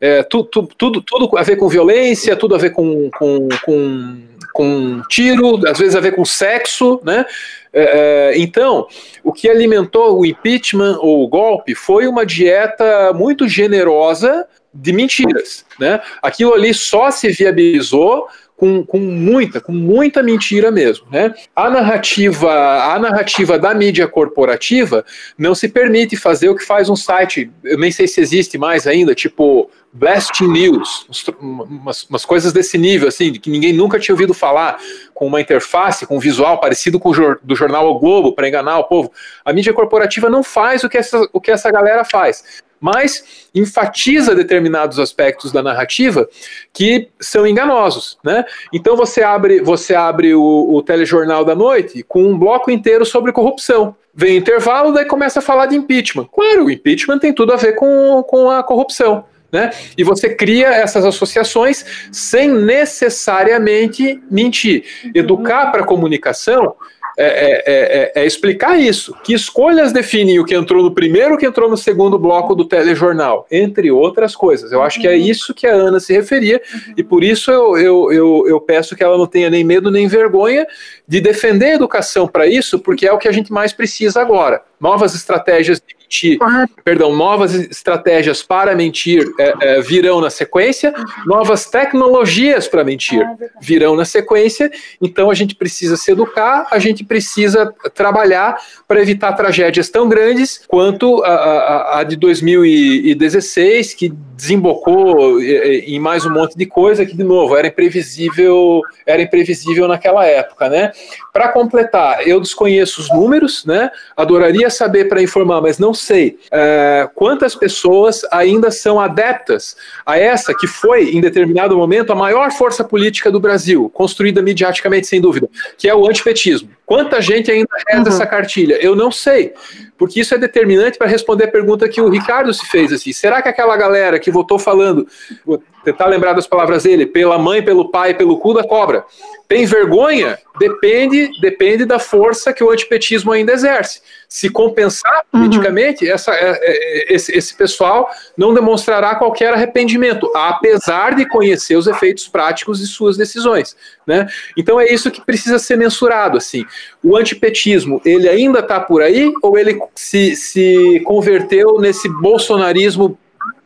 É, tu, tu, tudo, tudo a ver com violência, tudo a ver com, com, com, com tiro, às vezes a ver com sexo, né? É, é então, o que alimentou o impeachment ou o golpe foi uma dieta muito generosa de mentiras, né? Aquilo ali só se viabilizou com, com muita, com muita mentira mesmo, né? A narrativa, a narrativa da mídia corporativa não se permite fazer o que faz um site, eu nem sei se existe mais ainda, tipo Blast News, umas, umas, coisas desse nível, assim, que ninguém nunca tinha ouvido falar, com uma interface, com um visual parecido com o do jornal O Globo, para enganar o povo. A mídia corporativa não faz o que essa, o que essa galera faz mas enfatiza determinados aspectos da narrativa que são enganosos, né? Então você abre, você abre o, o telejornal da noite com um bloco inteiro sobre corrupção. Vem intervalo, daí começa a falar de impeachment. Claro, o impeachment tem tudo a ver com, com a corrupção. Né? E você cria essas associações sem necessariamente mentir. Educar para comunicação é, é, é, é, explicar isso. Que escolhas definem o que entrou no primeiro, o que entrou no segundo bloco do telejornal, entre outras coisas. Eu acho que é uhum. isso que a Ana se referia, uhum. e por isso eu, eu, eu, eu peço que ela não tenha nem medo nem vergonha de defender a educação para isso, porque é o que a gente mais precisa agora. Novas estratégias de mentir, perdão, novas estratégias para mentir é, é, virão na sequência, novas tecnologias para mentir ah, virão na sequência, então a gente precisa se educar, a gente precisa trabalhar para evitar tragédias tão grandes quanto a, a, a de 2016, que desembocou em mais um monte de coisa que, de novo, era imprevisível, era imprevisível naquela época, né? Para completar, eu desconheço os números, né? Adoraria saber para informar, mas não sei é, quantas pessoas ainda são adeptas a essa que foi, em determinado momento, a maior força política do Brasil, construída mediaticamente, sem dúvida, que é o antipetismo. Quanta gente ainda reza uhum. essa cartilha? Eu não sei, porque isso é determinante para responder a pergunta que o Ricardo se fez assim. Será que aquela galera que votou falando, vou tentar lembrar das palavras dele, pela mãe, pelo pai, pelo cu da cobra, tem vergonha? Depende, depende da força que o antipetismo ainda exerce. Se compensar uhum. politicamente, essa, é, é, esse, esse pessoal não demonstrará qualquer arrependimento, apesar de conhecer os efeitos práticos de suas decisões. Né? Então é isso que precisa ser mensurado. Assim, o antipetismo ele ainda está por aí ou ele se, se converteu nesse bolsonarismo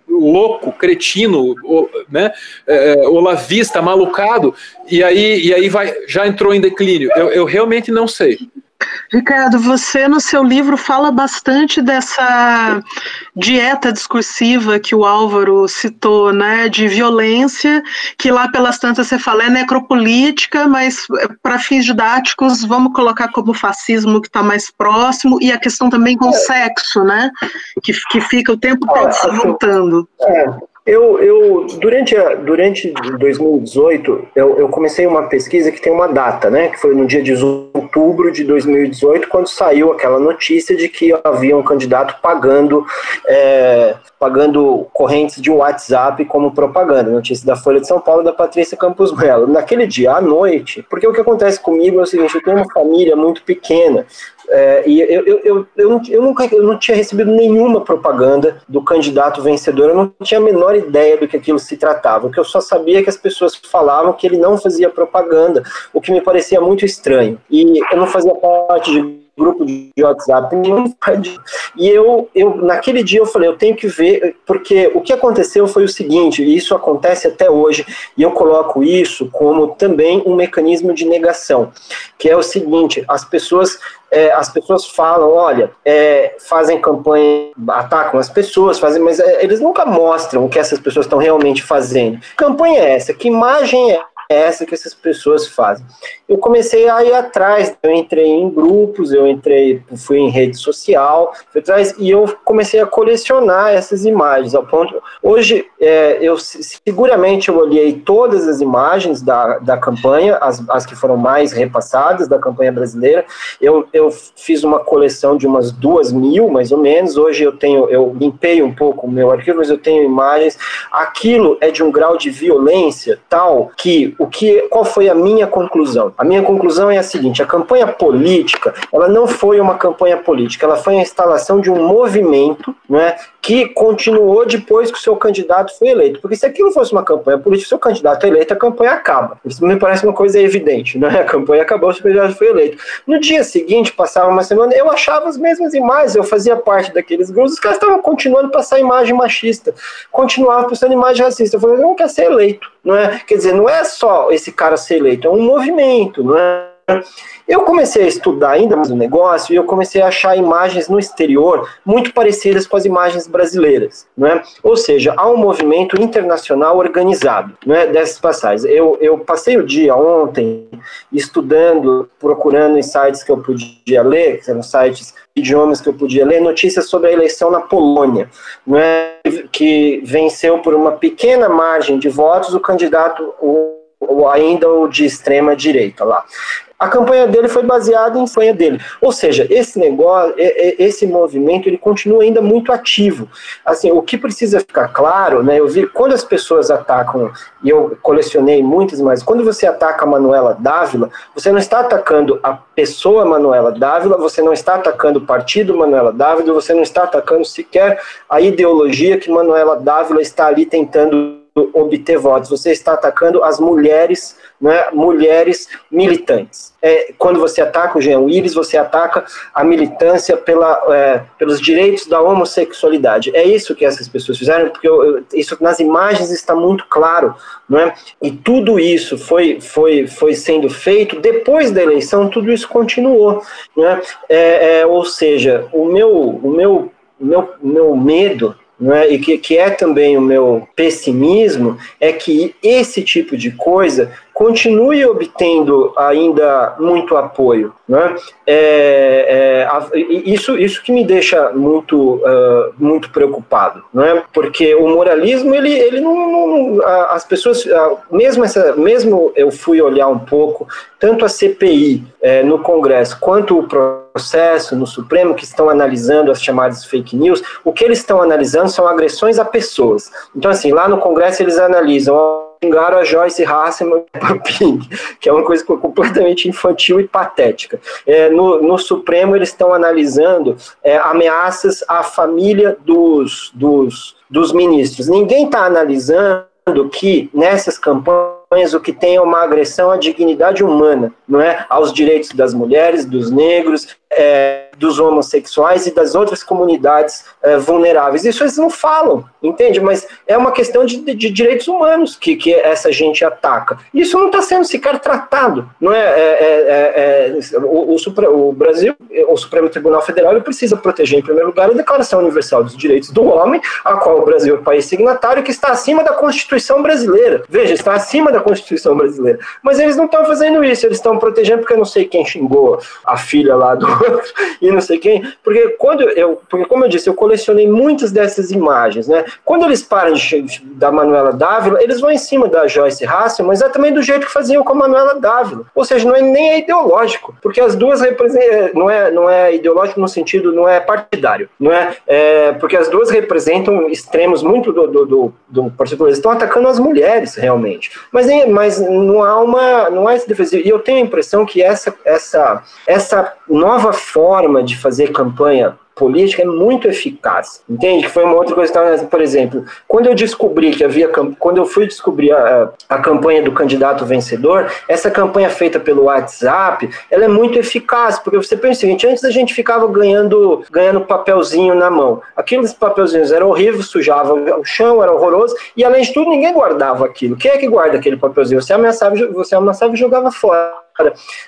louco, cretino, né, é, é, olavista, malucado, e aí, e aí vai, já entrou em declínio. Eu, eu realmente não sei. Ricardo, você no seu livro fala bastante dessa dieta discursiva que o Álvaro citou, né, de violência, que lá pelas tantas você fala é necropolítica, mas é, para fins didáticos vamos colocar como fascismo que está mais próximo, e a questão também com o sexo, né, que, que fica o tempo todo se juntando. É, eu, eu durante, a, durante 2018, eu, eu, comecei uma pesquisa que tem uma data, né? Que foi no dia de outubro de 2018, quando saiu aquela notícia de que havia um candidato pagando, é, pagando correntes de WhatsApp como propaganda. Notícia da Folha de São Paulo da Patrícia Campos Melo. Naquele dia à noite, porque o que acontece comigo é o seguinte: eu tenho uma família muito pequena. É, e eu, eu, eu, eu, eu, nunca eu não tinha recebido nenhuma propaganda do candidato vencedor, eu não tinha a menor ideia do que aquilo se tratava, o que eu só sabia é que as pessoas falavam que ele não fazia propaganda, o que me parecia muito estranho. E eu não fazia parte de grupo de WhatsApp, e eu, eu naquele dia eu falei, eu tenho que ver, porque o que aconteceu foi o seguinte, e isso acontece até hoje, e eu coloco isso como também um mecanismo de negação, que é o seguinte, as pessoas é, as pessoas falam, olha, é, fazem campanha, atacam as pessoas, fazem, mas é, eles nunca mostram o que essas pessoas estão realmente fazendo. Que campanha é essa? Que imagem é essa que essas pessoas fazem. Eu comecei a ir atrás, eu entrei em grupos, eu entrei, fui em rede social, fui atrás, e eu comecei a colecionar essas imagens, ao ponto, hoje, é, eu seguramente eu olhei todas as imagens da, da campanha, as, as que foram mais repassadas da campanha brasileira, eu, eu fiz uma coleção de umas duas mil, mais ou menos, hoje eu tenho, eu limpei um pouco o meu arquivo, mas eu tenho imagens, aquilo é de um grau de violência tal que o que, qual foi a minha conclusão? A minha conclusão é a seguinte: a campanha política, ela não foi uma campanha política, ela foi a instalação de um movimento, não é, que continuou depois que o seu candidato foi eleito. Porque se aquilo fosse uma campanha política, o seu candidato é eleito, a campanha acaba. Isso me parece uma coisa evidente, né? A campanha acabou, o seu candidato foi eleito. No dia seguinte, passava uma semana, eu achava as mesmas imagens, eu fazia parte daqueles grupos, os caras estavam continuando a passar imagem machista, continuavam passando imagem racista. Eu falei, não quer ser eleito, não é? Quer dizer, não é só esse cara ser eleito, é um movimento, não é? Eu comecei a estudar ainda mais o negócio e eu comecei a achar imagens no exterior muito parecidas com as imagens brasileiras, né? Ou seja, há um movimento internacional organizado, né, dessas passagens. Eu, eu passei o dia ontem estudando, procurando em sites que eu podia ler, que eram sites idiomas que eu podia ler, notícias sobre a eleição na Polônia, né, que venceu por uma pequena margem de votos o candidato o, ou ainda o de extrema direita lá a campanha dele foi baseada em campanha dele. Ou seja, esse negócio, esse movimento, ele continua ainda muito ativo. Assim, o que precisa ficar claro, né? Eu vi quando as pessoas atacam, e eu colecionei muitas, mas quando você ataca a Manuela Dávila, você não está atacando a pessoa Manuela Dávila, você não está atacando o partido Manuela Dávila, você não está atacando sequer a ideologia que Manuela Dávila está ali tentando obter votos. Você está atacando as mulheres né, mulheres militantes. É, quando você ataca o Jean Willis, você ataca a militância pela, é, pelos direitos da homossexualidade. É isso que essas pessoas fizeram, porque eu, eu, isso nas imagens está muito claro, não é? E tudo isso foi, foi, foi sendo feito depois da eleição, tudo isso continuou, não é? ou seja, o meu, o meu, meu, meu medo é? e que, que é também o meu pessimismo, é que esse tipo de coisa continue obtendo ainda muito apoio. Né? É, é, isso, isso que me deixa muito, uh, muito preocupado, né? porque o moralismo, ele, ele não, não as pessoas, mesmo, essa, mesmo eu fui olhar um pouco, tanto a CPI é, no Congresso quanto o processo no Supremo, que estão analisando as chamadas fake news, o que eles estão analisando são agressões a pessoas. Então, assim, lá no Congresso eles analisam xingaram a Joyce Hasselman que é uma coisa completamente infantil e patética. É, no, no, Supremo, eles estão analisando é, ameaças à família dos, dos, dos ministros. Ninguém está analisando que nessas campanhas o que tem é uma agressão à dignidade humana, não é? Aos direitos das mulheres, dos negros, é, dos homossexuais e das outras comunidades é, vulneráveis. Isso eles não falam, entende? Mas é uma questão de, de, direitos humanos que, que essa gente ataca. Isso não está sendo sequer tratado, não é? é, é, é o, o, o, Brasil, o Supremo Tribunal Federal, ele precisa proteger, em primeiro lugar, a Declaração Universal dos Direitos do Homem, a qual o Brasil é o país signatário, que está acima da Constituição brasileira. Veja, está acima da Constituição brasileira. Mas eles não estão fazendo isso, eles estão protegendo porque eu não sei quem xingou a filha lá do e não sei quem, porque quando eu, porque como eu disse, eu colecionei muitas dessas imagens, né? Quando eles param de, da Manuela Dávila, eles vão em cima da Joyce Hasselman, mas é também do jeito que faziam com a Manuela Dávila. Ou seja, não é nem é ideológico, porque as duas representam, não é, não é ideológico no sentido, não é partidário, não é, é porque as duas representam extremos muito do, do, do, do partido, eles estão atacando as mulheres realmente, mas, nem, mas não há uma, não há esse defesa, e eu tenho a impressão que essa, essa, essa nova forma de fazer campanha política é muito eficaz, entende? Que foi uma outra coisa, por exemplo, quando eu descobri que havia, quando eu fui descobrir a, a campanha do candidato vencedor, essa campanha feita pelo WhatsApp, ela é muito eficaz, porque você pensa o seguinte, antes a gente ficava ganhando, ganhando papelzinho na mão, aqueles papelzinhos eram horríveis, sujavam o chão, era horroroso, e além de tudo, ninguém guardava aquilo. Quem é que guarda aquele papelzinho? Você ameaçava, você ameaçava e jogava fora.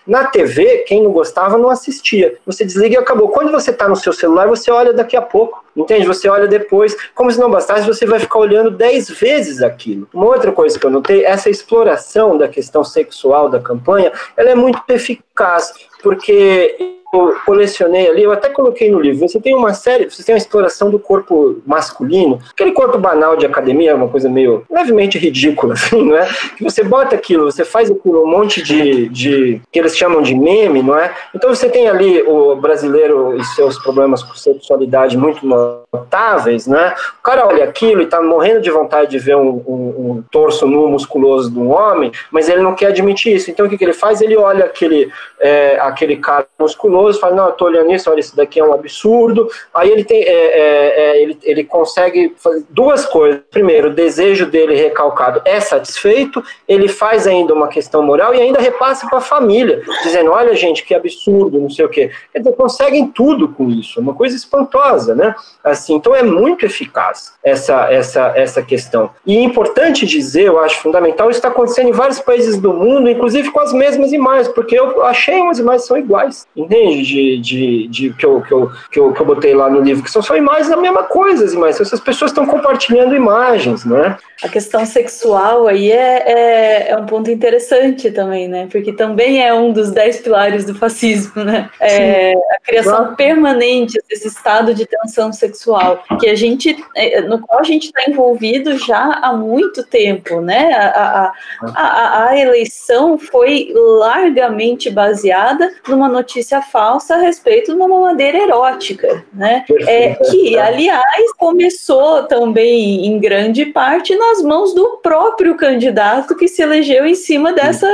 Na TV, quem não gostava não assistia. Você desliga e acabou. Quando você está no seu celular, você olha daqui a pouco. Entende? Você olha depois. Como se não bastasse, você vai ficar olhando dez vezes aquilo. Uma outra coisa que eu notei, essa exploração da questão sexual da campanha, ela é muito eficaz, porque colecionei ali, eu até coloquei no livro, você tem uma série, você tem uma exploração do corpo masculino, aquele corpo banal de academia, uma coisa meio levemente ridícula, assim, não é? Que você bota aquilo, você faz aquilo, um monte de, de que eles chamam de meme, não é? Então você tem ali o brasileiro e seus problemas com sexualidade muito notáveis, né? O cara olha aquilo e tá morrendo de vontade de ver um, um, um torso nu musculoso de um homem, mas ele não quer admitir isso. Então o que, que ele faz? Ele olha aquele, é, aquele cara musculoso e fala, não, eu tô olhando isso, olha, isso daqui é um absurdo. Aí ele tem, é, é, é ele, ele consegue fazer duas coisas. Primeiro, o desejo dele recalcado é satisfeito, ele faz ainda uma questão moral e ainda repassa para a família, dizendo, olha gente, que absurdo, não sei o quê. Quer dizer, conseguem tudo com isso, é uma coisa espantosa, né? Assim, então é muito eficaz essa, essa, essa questão. E é importante dizer, eu acho fundamental, isso está acontecendo em vários países do mundo, inclusive com as mesmas imagens, porque eu achei umas imagens são iguais, entende? De, de, de que, eu, que, eu, que, eu, que eu botei lá no livro, que são só imagens da mesma coisa, as imagens. Essas pessoas estão compartilhando imagens, né? A questão sexual aí é, é, é, um ponto interessante também, né? Porque também é um dos dez pilares do fascismo, né? É, a criação claro. permanente desse estado de tensão sexual, que a gente, é, no qual a gente está envolvido já há muito tempo, né? A, a, a, a, eleição foi largamente baseada numa notícia falsa a respeito de uma mamadeira erótica, né? É, que, aliás, começou também em grande parte na nas mãos do próprio candidato que se elegeu em cima dessa,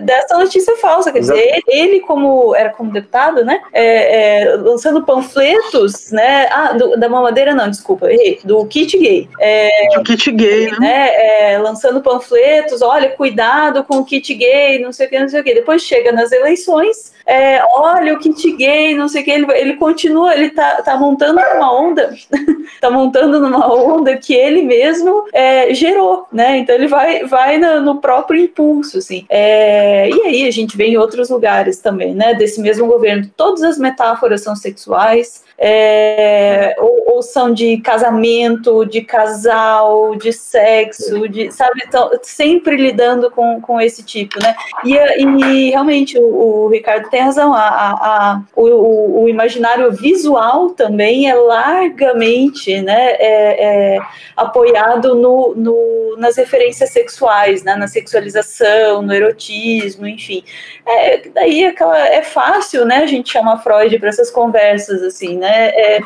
dessa notícia falsa. Quer dizer, ele, como era como deputado, né, é, é, lançando panfletos, né, ah, do, da mamadeira não, desculpa, errei, do kit gay. É, do kit gay, né? né é, lançando panfletos, olha, cuidado com o kit gay, não sei o que, não sei o que. Depois chega nas eleições, é, olha o kit gay, não sei o que, ele, ele continua, ele tá, tá montando uma onda, tá montando numa onda que ele mesmo é, gerou, né? Então ele vai, vai no, próprio impulso, assim. É, e aí a gente vê em outros lugares também, né? Desse mesmo governo, todas as metáforas são sexuais, é, ou, ou, são de casamento, de casal, de sexo, de, sabe, então, sempre lidando com, com esse tipo, né? E, e realmente o, o Ricardo tem razão, a, a, a o, o, imaginário visual também é largamente né, é, é apoiado no, no, nas referências sexuais, né, na sexualização, no erotismo, enfim. É, daí aquela, é fácil, né, a gente chamar Freud para essas conversas, assim, né, é,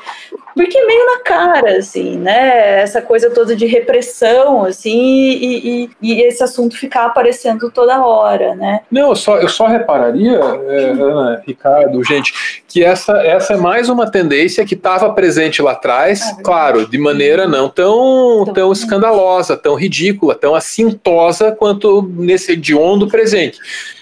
porque é meio na cara, assim, né, essa coisa toda de repressão, assim, e, e, e esse assunto ficar aparecendo toda hora, né. Não, eu só, eu só repararia, é, Ana, Ricardo, gente, que essa, essa é mais uma tendência que estava presente lá atrás, ah, claro, de maneira não tão, tão, tão escandalosa, tão ridícula, tão assintosa quanto nesse hediondo presente.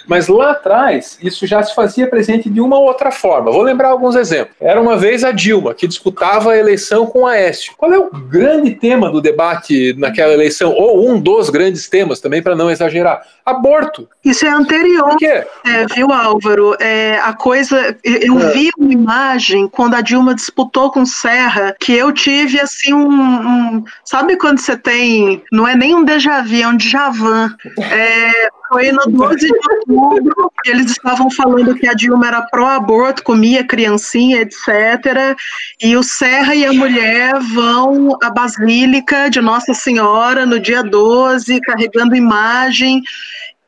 Mas lá atrás, isso já se fazia presente de uma outra forma. Vou lembrar alguns exemplos. Era uma vez a Dilma, que disputava a eleição com a Aécio. Qual é o grande tema do debate naquela eleição? Ou um dos grandes temas, também para não exagerar? Aborto. Isso é anterior. Por quê? É, viu, Álvaro? É, a coisa. Eu é. vi uma imagem quando a Dilma disputou com Serra, que eu tive assim um. um sabe quando você tem. Não é nem um déjà vu, é um djavan. É, foi no 12 de outubro, eles estavam falando que a Dilma era pró-aborto, comia criancinha, etc. E o Serra e a mulher vão à Basílica de Nossa Senhora no dia 12, carregando imagem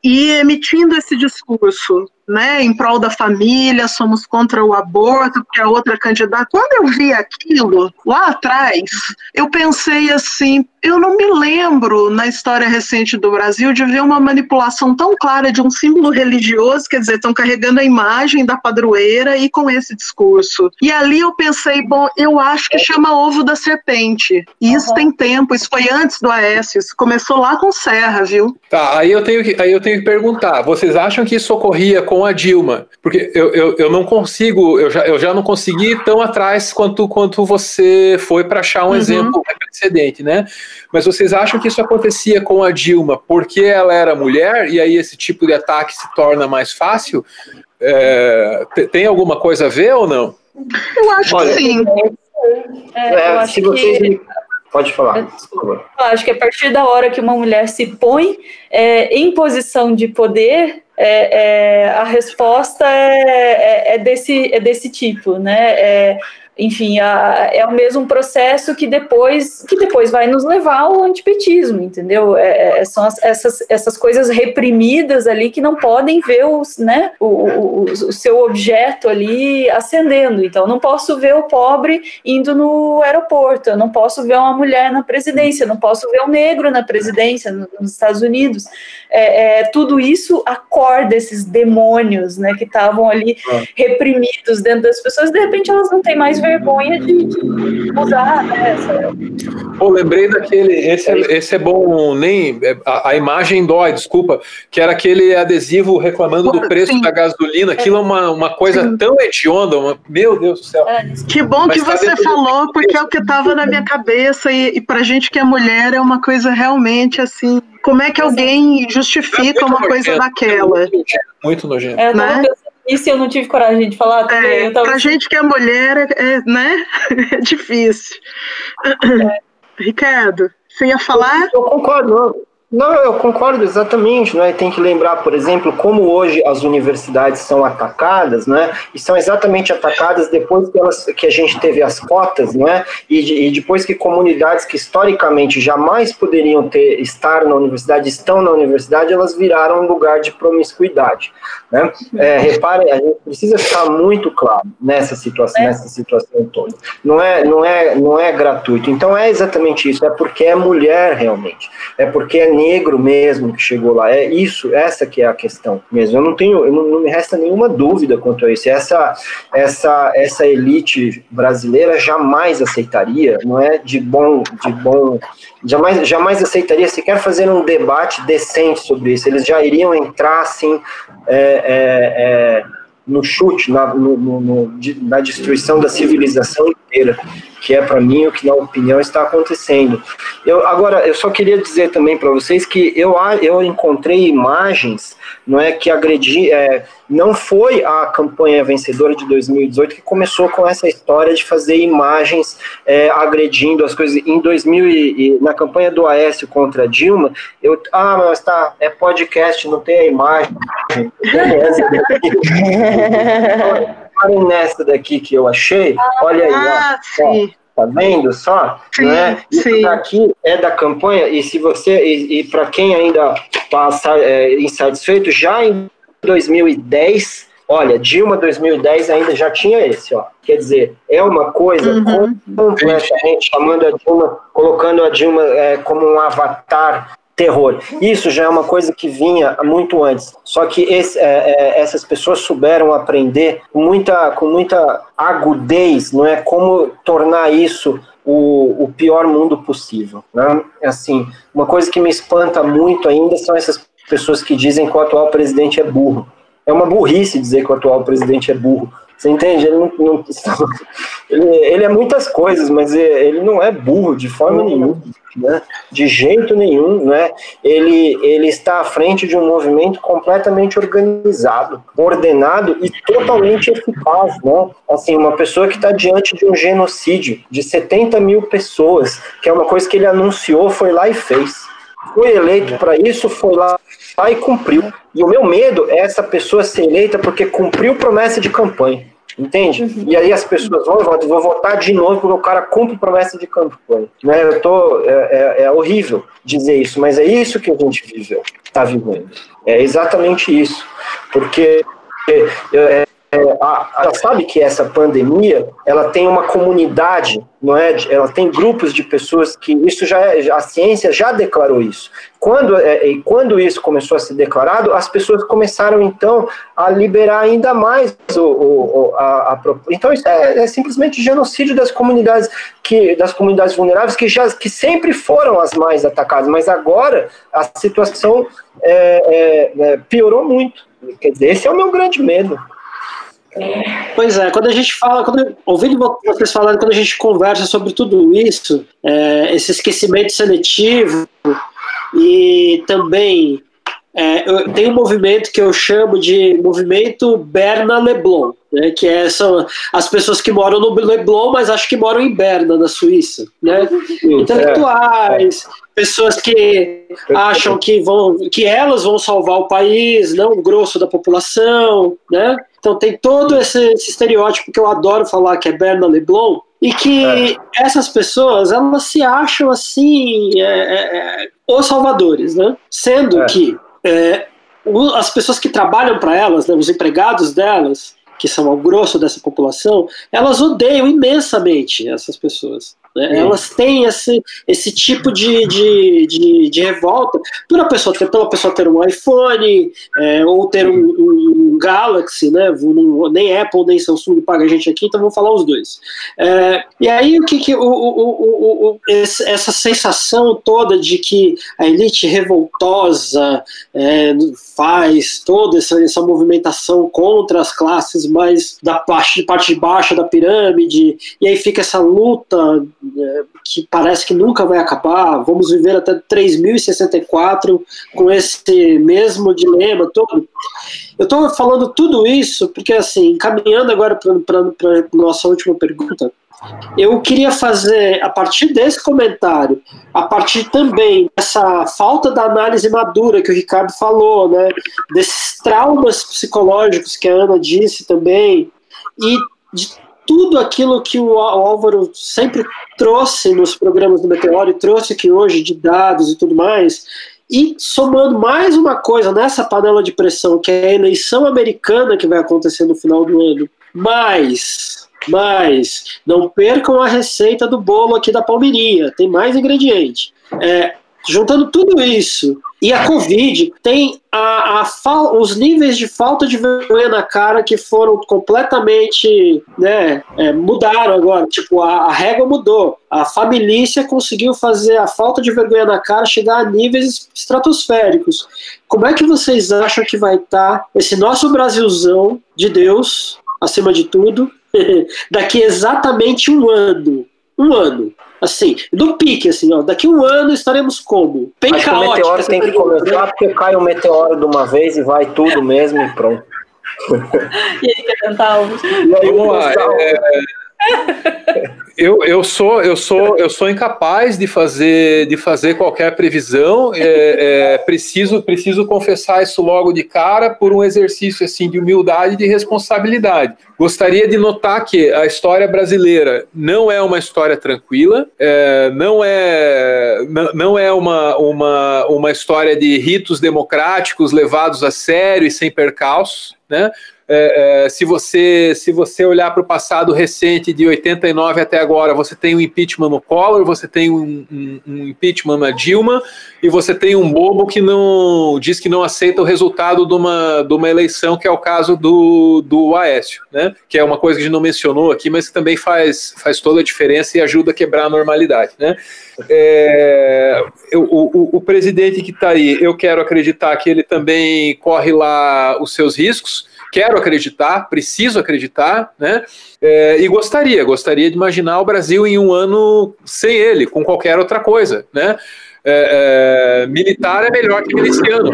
e emitindo esse discurso né, em prol da família, somos contra o aborto, porque a outra candidata. Quando eu vi aquilo lá atrás, eu pensei assim: eu não me lembro na história recente do Brasil de ver uma manipulação tão clara de um símbolo religioso, quer dizer, estão carregando a imagem da padroeira e com esse discurso. E ali eu pensei: bom, eu acho que chama ovo da serpente. E isso uhum. tem tempo, isso foi antes do Aécio, isso começou lá com Serra, viu? Tá, aí eu tenho que, aí eu tenho que perguntar: vocês acham que isso ocorria com com a Dilma, porque eu, eu, eu não consigo, eu já, eu já não consegui ir tão atrás quanto, quanto você foi para achar um uhum. exemplo precedente, né? Mas vocês acham que isso acontecia com a Dilma porque ela era mulher e aí esse tipo de ataque se torna mais fácil? É, tem alguma coisa a ver ou não? Eu acho Olha, que sim. É, eu é, acho se vocês que... Pode falar, por favor. Acho que a partir da hora que uma mulher se põe é, em posição de poder, é, é, a resposta é, é, é desse, é desse tipo, né? Enfim, a, é o mesmo processo que depois que depois vai nos levar ao antipetismo, entendeu? É, é, são as, essas, essas coisas reprimidas ali que não podem ver os, né, o, o, o, seu objeto ali ascendendo. Então, não posso ver o pobre indo no aeroporto, eu não posso ver uma mulher na presidência, não posso ver um negro na presidência nos Estados Unidos. É, é, tudo isso acorda esses demônios, né, que estavam ali ah. reprimidos dentro das pessoas. De repente, elas não têm mais vergonha de, de usar, né? Essa... Pô, lembrei daquele, esse é, esse é bom, nem, é, a, a, imagem dói, desculpa, que era aquele adesivo reclamando do preço Sim. da gasolina, aquilo é uma, uma coisa Sim. tão hedionda, uma, meu Deus do céu. É, que bom Mas que tá você falou, do... porque é o que estava na minha cabeça, e, e pra gente que é mulher é uma coisa realmente assim, como é que alguém justifica é uma coisa nojento, daquela? Muito nojento. Muito nojento. É, né? Isso eu não tive coragem de falar também. É, tava... Pra gente que é mulher, é, é né? É difícil. É. Ricardo, você ia falar? Eu, eu concordo. Não, eu concordo exatamente, né? Tem que lembrar, por exemplo, como hoje as universidades são atacadas, né? E são exatamente atacadas depois que, elas, que a gente teve as cotas, né? E, e, depois que comunidades que historicamente jamais poderiam ter estar na universidade estão na universidade, elas viraram um lugar de promiscuidade, né? É, repare, a gente precisa ficar muito claro nessa situação, nessa situação toda. Não é, não é, não é gratuito. Então é exatamente isso. É porque é mulher realmente. É porque é negro mesmo que chegou lá. É isso, essa que é a questão mesmo. Eu não tenho, eu não, não, me resta nenhuma dúvida quanto a isso. Essa, essa, essa elite brasileira jamais aceitaria, não é de bom, de bom, jamais, jamais aceitaria sequer fazer um debate decente sobre isso. Eles já iriam entrar assim. É, é, é, no chute, na, no, no, na destruição da civilização inteira, que é para mim o que na opinião está acontecendo. Eu, agora, eu só queria dizer também para vocês que eu, eu encontrei imagens não é que agredi, é, não foi a campanha vencedora de 2018 que começou com essa história de fazer imagens é, agredindo as coisas. Em 2000 e, e, na campanha do Aécio contra Dilma, eu ah, mas tá, é podcast, não tem a imagem. Parem nessa daqui que eu achei. Olha aí, ah, ó, tá vendo só? Sim, né? Isso daqui é da campanha, e se você, e, e para quem ainda está é, insatisfeito, já em 2010, olha, Dilma 2010 ainda já tinha esse, ó. Quer dizer, é uma coisa uhum. completamente chamando a Dilma, colocando a Dilma é, como um avatar terror. Isso já é uma coisa que vinha muito antes. Só que esse, é, é, essas pessoas souberam aprender com muita, com muita agudez, não é como tornar isso o, o pior mundo possível. Né? Assim, uma coisa que me espanta muito ainda são essas pessoas que dizem que o atual presidente é burro. É uma burrice dizer que o atual presidente é burro. Você entende? Ele, não, não ele, ele, é muitas coisas, mas ele não é burro de forma nenhuma né? de jeito nenhum, né? Ele, ele está à frente de um movimento completamente organizado, ordenado e totalmente eficaz, né? Assim, uma pessoa que está diante de um genocídio de 70 mil pessoas, que é uma coisa que ele anunciou, foi lá e fez. Foi eleito para isso, foi lá, lá e cumpriu. E o meu medo é essa pessoa ser eleita porque cumpriu promessa de campanha. Entende? Uhum. E aí as pessoas vão, vão, vou votar de novo porque o cara cumpre promessa de campanha. Né? Eu tô, é, é, é, horrível dizer isso, mas é isso que a gente viveu, está vivendo. É exatamente isso. Porque é, é é, a, a, sabe que essa pandemia ela tem uma comunidade, não é? Ela tem grupos de pessoas que isso já é, a ciência já declarou isso. Quando é, e quando isso começou a ser declarado, as pessoas começaram então a liberar ainda mais o, o a, a, então isso é, é, simplesmente genocídio das comunidades que das comunidades vulneráveis que já que sempre foram as mais atacadas, mas agora a situação é, é, piorou muito. Quer dizer, esse é o meu grande medo. Pois é, quando a gente fala, quando, ouvindo vocês falando, quando a gente conversa sobre tudo isso, é, esse esquecimento seletivo e também é, tem um movimento que eu chamo de movimento Berna Leblon, né, que é, são as pessoas que moram no Leblon, mas acho que moram em Berna, na Suíça. Né? Intelectuais, pessoas que acham que, vão, que elas vão salvar o país, não o grosso da população. Né? Então tem todo esse, esse estereótipo que eu adoro falar, que é Berna Leblon, e que é. essas pessoas elas se acham assim é, é, é os salvadores, né? Sendo é. que é, as pessoas que trabalham para elas, né, os empregados delas, que são o grosso dessa população, elas odeiam imensamente essas pessoas. Né? Elas têm esse, esse tipo de, de, de, de, revolta por a pessoa ter, pela pessoa ter um iPhone é, ou ter um, um, Galaxy, né? nem Apple nem Samsung paga a gente aqui, então vamos falar os dois. É, e aí o que, que o, o, o, essa sensação toda de que a elite revoltosa é, faz toda essa, essa movimentação contra as classes mais da parte, parte de baixo da pirâmide, e aí fica essa luta é, que parece que nunca vai acabar, vamos viver até 3064 com esse mesmo dilema todo. Eu estou falando tudo isso porque, assim, caminhando agora para nossa última pergunta, eu queria fazer, a partir desse comentário, a partir também dessa falta da análise madura que o Ricardo falou, né, desses traumas psicológicos que a Ana disse também, e de tudo aquilo que o Álvaro sempre trouxe nos programas do Meteoro e trouxe aqui hoje de dados e tudo mais, e somando mais uma coisa nessa panela de pressão, que é a eleição americana que vai acontecer no final do ano, mais, mais, não percam a receita do bolo aqui da Palmeirinha, tem mais ingrediente. É, juntando tudo isso e a Covid tem a, a, os níveis de falta de vergonha na cara que foram completamente, né, é, mudaram agora. Tipo, a, a régua mudou. A família conseguiu fazer a falta de vergonha na cara chegar a níveis estratosféricos. Como é que vocês acham que vai estar tá esse nosso Brasilzão de Deus, acima de tudo, daqui exatamente um ano? Um ano. Assim, no pique, assim, ó, daqui um ano estaremos como? Bem Acho caótico. o meteoro tem que começar porque cai o um meteoro de uma vez e vai tudo mesmo e pronto. e aí, quer tentar? E aí, Vamos lá, é... eu, eu sou eu sou eu sou incapaz de fazer de fazer qualquer previsão. É, é, preciso preciso confessar isso logo de cara por um exercício assim de humildade e de responsabilidade. Gostaria de notar que a história brasileira não é uma história tranquila é, não é não, é uma, uma uma história de ritos democráticos levados a sério e sem percalços né é, é, se, você, se você olhar para o passado recente, de 89 até agora, você tem um impeachment no Collor, você tem um, um, um, impeachment na Dilma, e você tem um bobo que não diz que não aceita o resultado de uma, de uma eleição, que é o caso do, do Aécio, né? que é uma coisa que a gente não mencionou aqui, mas que também faz, faz toda a diferença e ajuda a quebrar a normalidade. Né? É, eu, o, o presidente que está aí, eu quero acreditar que ele também corre lá os seus riscos, quero acreditar, preciso acreditar, né? É, e gostaria, gostaria de imaginar o Brasil em um ano sem ele, com qualquer outra coisa, né? É, é, militar é melhor que miliciano,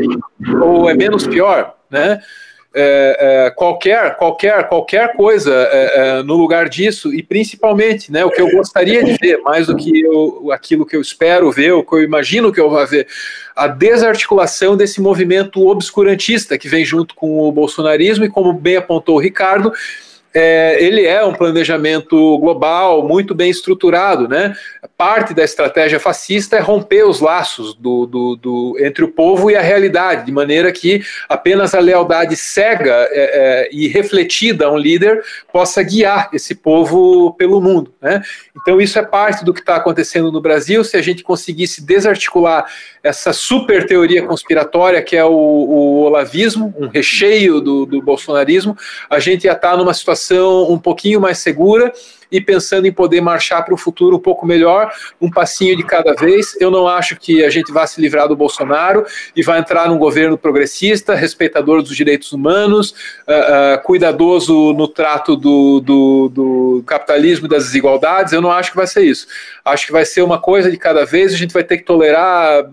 ou é menos pior, né? É, é, qualquer, qualquer, qualquer coisa é, é, no lugar disso, e principalmente né, o que eu gostaria de ver, mais do que eu, aquilo que eu espero ver, o que eu imagino que eu vou ver, a desarticulação desse movimento obscurantista que vem junto com o bolsonarismo, e como bem apontou o Ricardo, é, ele é um planejamento global muito bem estruturado, né? Parte da estratégia fascista é romper os laços do, do, do entre o povo e a realidade, de maneira que apenas a lealdade cega é, é, e refletida a um líder possa guiar esse povo pelo mundo, né? Então isso é parte do que está acontecendo no Brasil. Se a gente conseguisse desarticular essa super teoria conspiratória que é o, o olavismo, um recheio do, do bolsonarismo, a gente ia estar tá numa situação um pouquinho mais segura e pensando em poder marchar para o futuro um pouco melhor, um passinho de cada vez. Eu não acho que a gente vá se livrar do Bolsonaro e vai entrar num governo progressista, respeitador dos direitos humanos, uh, uh, cuidadoso no trato do, do, do capitalismo e das desigualdades. Eu não acho que vai ser isso. Acho que vai ser uma coisa de cada vez, a gente vai ter que tolerar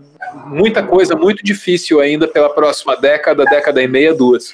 muita coisa muito difícil ainda pela próxima década, década e meia, duas.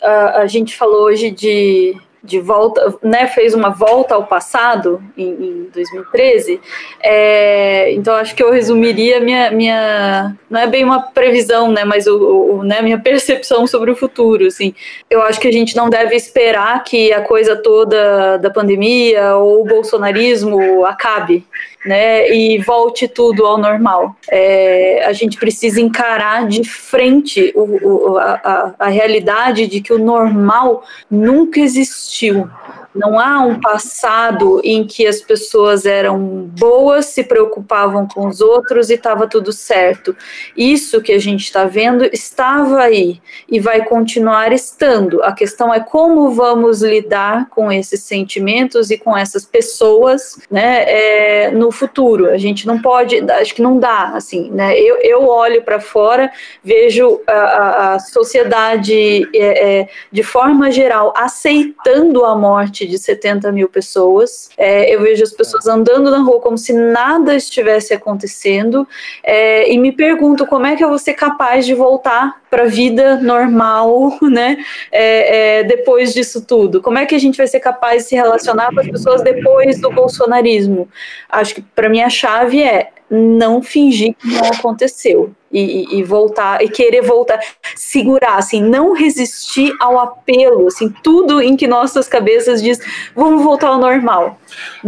Uh, a gente falou hoje de de volta, né, fez uma volta ao passado em, em 2013. É, então acho que eu resumiria minha, minha, não é bem uma previsão, né, mas o, o, né, minha percepção sobre o futuro. Assim, eu acho que a gente não deve esperar que a coisa toda da pandemia ou o bolsonarismo acabe né, e volte tudo ao normal. É, a gente precisa encarar de frente o, o, a, a realidade de que o normal nunca existiu. Não há um passado em que as pessoas eram boas, se preocupavam com os outros e estava tudo certo. Isso que a gente está vendo estava aí e vai continuar estando. A questão é como vamos lidar com esses sentimentos e com essas pessoas né, é, no futuro. A gente não pode, acho que não dá. Assim, né? eu, eu olho para fora, vejo a, a sociedade é, é, de forma geral aceitando a morte de 70 mil pessoas. É, eu vejo as pessoas andando na rua como se nada estivesse acontecendo é, e me pergunto como é que eu vou ser capaz de voltar para a vida normal, né? É, é, depois disso tudo. Como é que a gente vai ser capaz de se relacionar com as pessoas depois do bolsonarismo? Acho que para mim a chave é não fingir que não aconteceu e, e, voltar e querer voltar, segurar, assim, não resistir ao apelo, assim, tudo em que nossas cabeças diz, vamos voltar ao normal.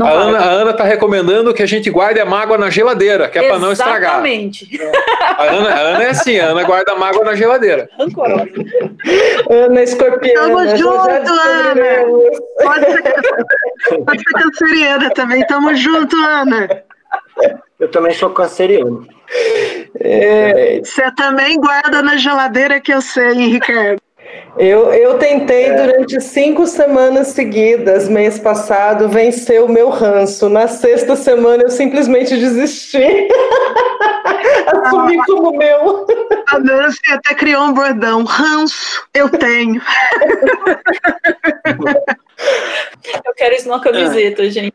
a, Ana, a Ana tá recomendando que a gente guarde a mágoa na geladeira, que é para não estragar. Exatamente. A Ana, a Ana é assim, a Ana guarda a mágoa na geladeira. Ana escorpiana. Tamo junto, Ana. Pode ser, pode ser canceriana também. Tamo junto, Ana. Eu também sou canceriano. É, você também guarda na geladeira que eu sei, hein, Ricardo? Eu, eu tentei é. durante cinco semanas seguidas, mês passado, vencer o meu ranço. Na sexta semana eu simplesmente desisti. Assumi ah, como meu. A Nancy até criou um bordão. Ranço, eu tenho. Eu quero isso numa camiseta, é. gente.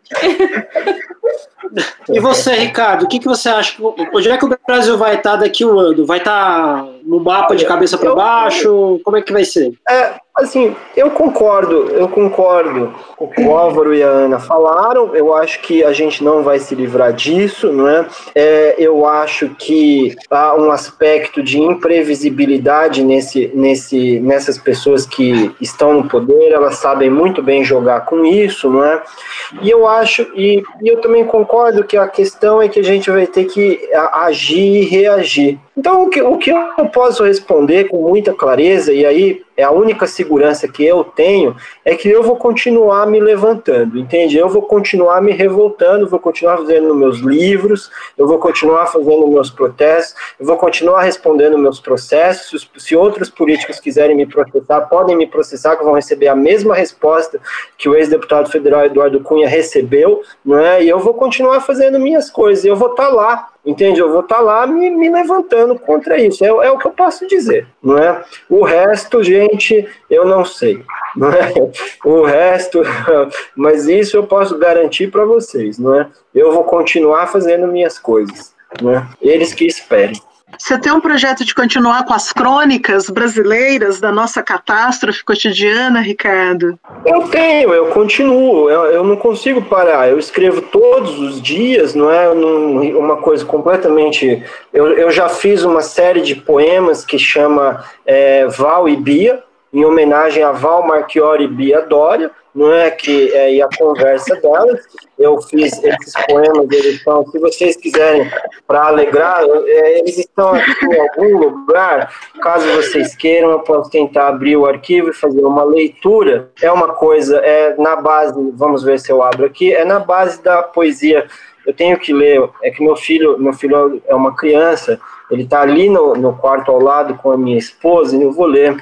E você, Ricardo, o que, que você acha? Onde é que o Brasil vai estar daqui um ano? Vai estar no mapa de cabeça para baixo? Como é que vai ser? É, Assim, eu concordo, eu concordo com o que o Álvaro e a Ana falaram. Eu acho que a gente não vai se livrar disso, não é? é eu acho que há um aspecto de imprevisibilidade nesse, nesse, nessas pessoas que estão no poder. Elas sabem muito bem jogar com isso, não é? E eu acho, e, e eu também concordo que a questão é que a gente vai ter que agir e reagir. Então, o que, o que eu posso responder com muita clareza, e aí é a única segurança que eu tenho, é que eu vou continuar me levantando, entende? Eu vou continuar me revoltando, vou continuar fazendo meus livros, eu vou continuar fazendo meus protestos, eu vou continuar respondendo meus processos. Se outros políticos quiserem me processar, podem me processar, que vão receber a mesma resposta que o ex-deputado federal Eduardo Cunha recebeu, não é? E eu vou continuar fazendo minhas coisas, eu vou estar tá lá Entende? Eu vou estar tá lá me, me levantando contra isso. É, é, o que eu posso dizer, não é? O resto, gente, eu não sei. Não é? O resto, mas isso eu posso garantir para vocês, não é? Eu vou continuar fazendo minhas coisas, não é? Eles que esperem. Você tem um projeto de continuar com as crônicas brasileiras da nossa catástrofe cotidiana, Ricardo? Eu tenho, eu continuo, eu, eu não consigo parar. Eu escrevo todos os dias, não é uma coisa completamente. Eu, eu já fiz uma série de poemas que chama é, Val e Bia, em homenagem a Val Marchiori Bia Dória não é que é, e a conversa delas. Eu fiz esses poemas, eles estão, se vocês quiserem, para alegrar, é, eles estão aqui em algum lugar. Caso vocês queiram, eu posso tentar abrir o arquivo e fazer uma leitura. É uma coisa, é na base, vamos ver se eu abro aqui, é na base da poesia. Eu tenho que ler, é que meu filho, meu filho é uma criança, ele está ali no, no quarto ao lado com a minha esposa, e eu vou ler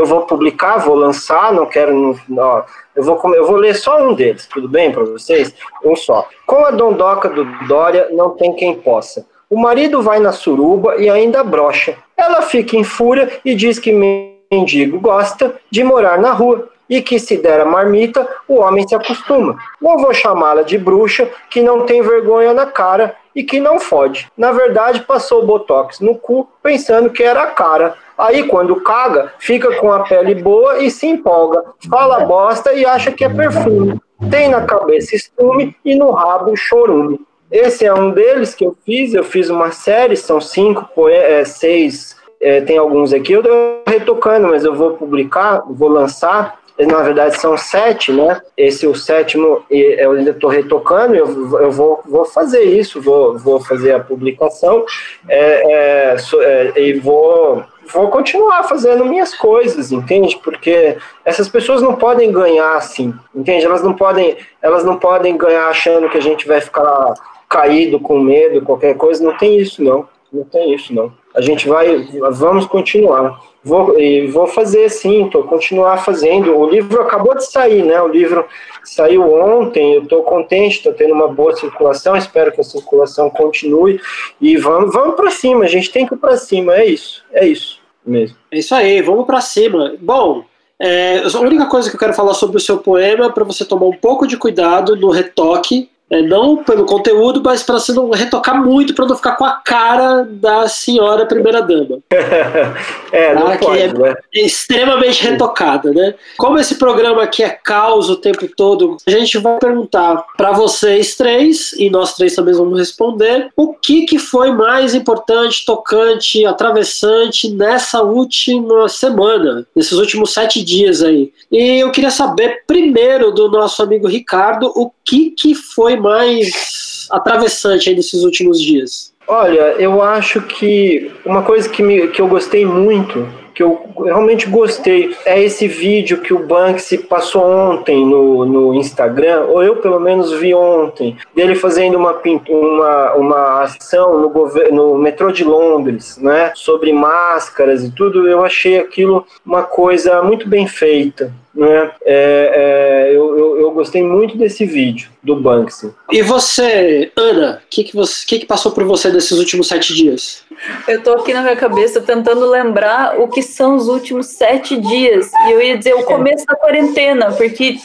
eu vou publicar, vou lançar, não quero. Ó, eu, vou, eu vou ler só um deles, tudo bem para vocês? Um só. Com a dondoca do Dória, não tem quem possa. O marido vai na suruba e ainda brocha. Ela fica em fúria e diz que mendigo gosta de morar na rua e que se der a marmita, o homem se acostuma. Não vou chamá-la de bruxa, que não tem vergonha na cara e que não fode. Na verdade, passou botox no cu pensando que era a cara. Aí, quando caga, fica com a pele boa e se empolga. Fala bosta e acha que é perfume. Tem na cabeça estume e no rabo chorume. Esse é um deles que eu fiz. Eu fiz uma série, são cinco, é, seis, é, tem alguns aqui. Eu estou retocando, mas eu vou publicar, vou lançar na verdade são sete, né? Esse o sétimo eu ainda estou retocando, eu, eu vou, vou fazer isso, vou, vou fazer a publicação é, é, é, e vou, vou continuar fazendo minhas coisas, entende? Porque essas pessoas não podem ganhar assim, entende? Elas não podem, elas não podem ganhar achando que a gente vai ficar caído com medo, qualquer coisa, não tem isso não, não tem isso não. A gente vai, vamos continuar. Vou, e vou fazer sim, estou continuar fazendo. O livro acabou de sair, né? O livro saiu ontem, eu estou contente, estou tendo uma boa circulação, espero que a circulação continue. E vamos, vamos para cima, a gente tem que ir para cima, é isso, é isso mesmo. É isso aí, vamos para cima. Bom, é, a única coisa que eu quero falar sobre o seu poema é para você tomar um pouco de cuidado no retoque é, não pelo conteúdo, mas para você não retocar muito, para não ficar com a cara da senhora primeira-dama. é, não tá? pode, é né? extremamente retocada, né? Como esse programa aqui é caos o tempo todo, a gente vai perguntar para vocês três, e nós três também vamos responder, o que, que foi mais importante, tocante, atravessante nessa última semana, nesses últimos sete dias aí. E eu queria saber primeiro do nosso amigo Ricardo, o que, que foi mais atravessante aí nesses últimos dias? Olha, eu acho que uma coisa que, me, que eu gostei muito, que eu realmente gostei, é esse vídeo que o Banksy passou ontem no, no Instagram, ou eu pelo menos vi ontem, dele fazendo uma, uma, uma ação no, no metrô de Londres, né, sobre máscaras e tudo. Eu achei aquilo uma coisa muito bem feita. Né? É, é, eu, eu, eu, gostei muito desse vídeo do Banksy. E você, Ana, o que, que, você, que, que passou por você nesses últimos sete dias? Eu tô aqui na minha cabeça tentando lembrar o que são os últimos sete dias. E eu ia dizer o começo da quarentena, porque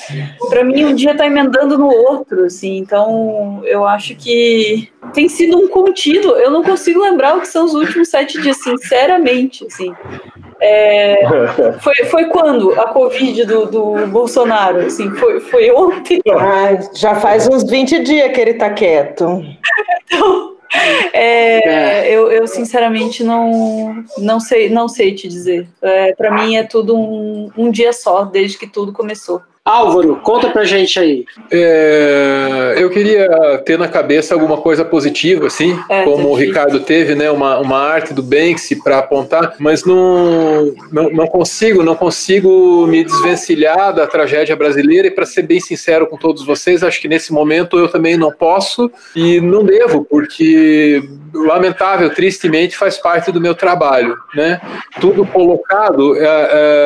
para mim um dia tá emendando no outro, assim. Então eu acho que tem sido um contínuo. Eu não consigo lembrar o que são os últimos sete dias, sinceramente, assim. É, foi, foi quando a Covid do, do Bolsonaro? Assim, foi, foi ontem? Ah, já faz uns 20 dias que ele tá quieto. Então, é, é. Eu, eu, sinceramente não, não, sei, não sei te dizer. É, Para mim é tudo um, um dia só, desde que tudo começou. Álvaro, conta pra gente aí. É, eu queria ter na cabeça alguma coisa positiva, assim, é, como o Ricardo teve, né, uma, uma arte do Banksy para apontar, mas não, não, não, consigo, não consigo me desvencilhar da tragédia brasileira e para ser bem sincero com todos vocês, acho que nesse momento eu também não posso e não devo, porque lamentável, tristemente, faz parte do meu trabalho, né? Tudo colocado, é,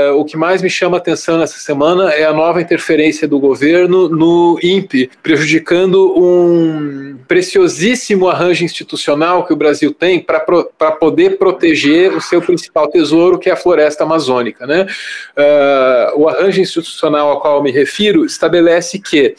é, o que mais me chama atenção nessa semana é a nova interferência do governo no INPE, prejudicando um preciosíssimo arranjo institucional que o Brasil tem para poder proteger o seu principal tesouro, que é a floresta amazônica. Né? Uh, o arranjo institucional ao qual me refiro estabelece que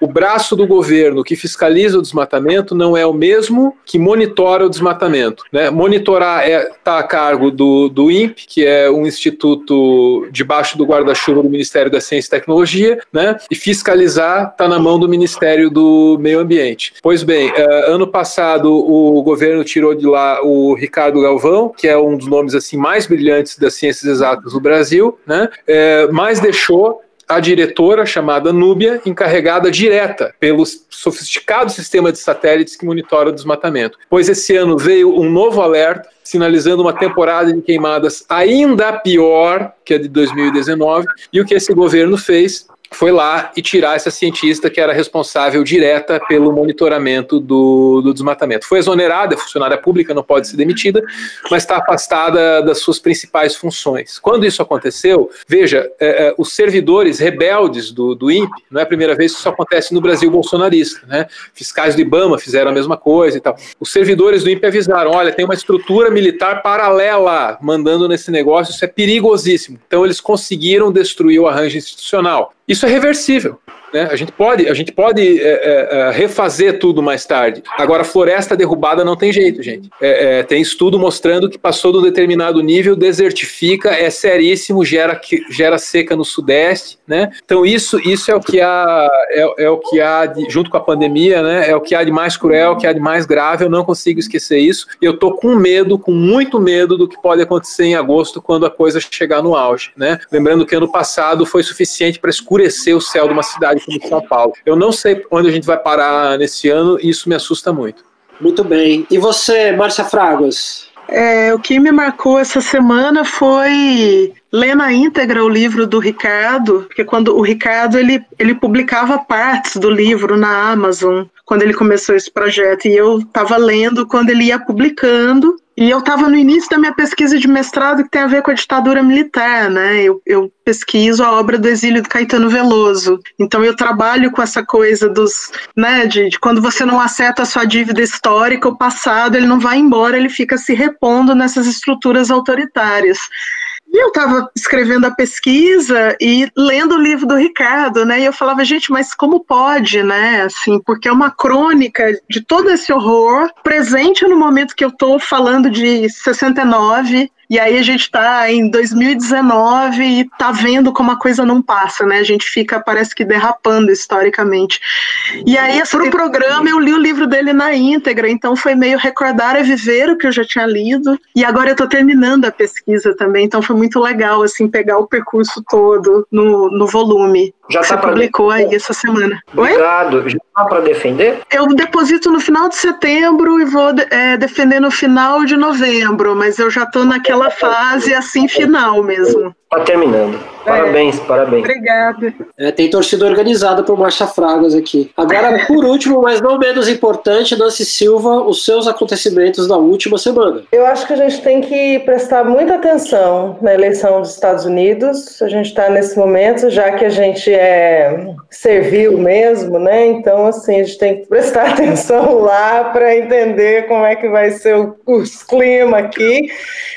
o braço do governo que fiscaliza o desmatamento não é o mesmo que monitora o desmatamento. Né? Monitorar está é, tá a cargo do, do INPE, que é um instituto debaixo do guarda-chuva do Ministério da Ciência e Tecnologia, né? E fiscalizar está na mão do Ministério do Meio Ambiente. Pois bem, uh, ano passado o governo tirou de lá o Ricardo Galvão, que é um dos nomes assim mais brilhantes das ciências exatas do Brasil, né? Uh, mas deixou a diretora chamada Núbia, encarregada direta pelo sofisticado sistema de satélites que monitora o desmatamento. Pois esse ano veio um novo alerta sinalizando uma temporada de queimadas ainda pior que a de 2019, e o que esse governo fez foi lá e tirar essa cientista que era responsável direta pelo monitoramento do, do desmatamento. Foi exonerada, é funcionária pública, não pode ser demitida, mas está afastada das suas principais funções. Quando isso aconteceu, veja, é, é, os servidores rebeldes do, do INPE, não é a primeira vez que isso acontece no Brasil bolsonarista, né? Fiscais do IBAMA fizeram a mesma coisa e tal. Os servidores do INPE avisaram: olha, tem uma estrutura militar paralela mandando nesse negócio, isso é perigosíssimo. Então eles conseguiram destruir o arranjo institucional. Isso é reversível. Né? A gente pode, a gente pode é, é, é, refazer tudo mais tarde. Agora, floresta derrubada não tem jeito, gente. É, é, tem estudo mostrando que passou de um determinado nível, desertifica, é seríssimo, gera, gera seca no sudeste. Né? Então, isso, isso é o que há, é, é o que há de, junto com a pandemia, né? é o que há de mais cruel, o que há de mais grave. Eu não consigo esquecer isso. E eu tô com medo, com muito medo do que pode acontecer em agosto quando a coisa chegar no auge. Né? Lembrando que ano passado foi suficiente para escurecer o céu de uma cidade como São Paulo. Eu não sei onde a gente vai parar nesse ano e isso me assusta muito. Muito bem. E você, Márcia Fragas? É, o que me marcou essa semana foi ler na íntegra o livro do Ricardo, porque quando o Ricardo ele, ele publicava partes do livro na Amazon quando ele começou esse projeto e eu estava lendo quando ele ia publicando e eu estava no início da minha pesquisa de mestrado que tem a ver com a ditadura militar, né? Eu, eu, pesquiso a obra do exílio do Caetano Veloso. Então eu trabalho com essa coisa dos, né, de, de, quando você não acerta a sua dívida histórica, o passado ele não vai embora, ele fica se repondo nessas estruturas autoritárias. E eu estava escrevendo a pesquisa e lendo o livro do Ricardo, né? E eu falava, gente, mas como pode, né? Assim, porque é uma crônica de todo esse horror presente no momento que eu estou falando de 69 e aí a gente está em 2019 e está vendo como a coisa não passa, né? A gente fica, parece que derrapando historicamente. E aí, para o programa, eu li o livro dele na íntegra, então foi meio recordar e viver o que eu já tinha lido. E agora eu estou terminando a pesquisa também, então foi muito legal, assim, pegar o percurso todo no, no volume. Já tá Você publicou aí essa semana. Obrigado. Oi? Já tá para defender? Eu deposito no final de setembro e vou é, defender no final de novembro, mas eu já estou naquela fase assim final mesmo. Tá terminando. Parabéns, é. parabéns. Obrigada. É, tem torcida organizada por Marcha Fragas aqui. Agora, por último, mas não menos importante, Nancy Silva, os seus acontecimentos da última semana. Eu acho que a gente tem que prestar muita atenção na eleição dos Estados Unidos. A gente está nesse momento, já que a gente é servil mesmo, né? Então, assim, a gente tem que prestar atenção lá para entender como é que vai ser o, o clima aqui.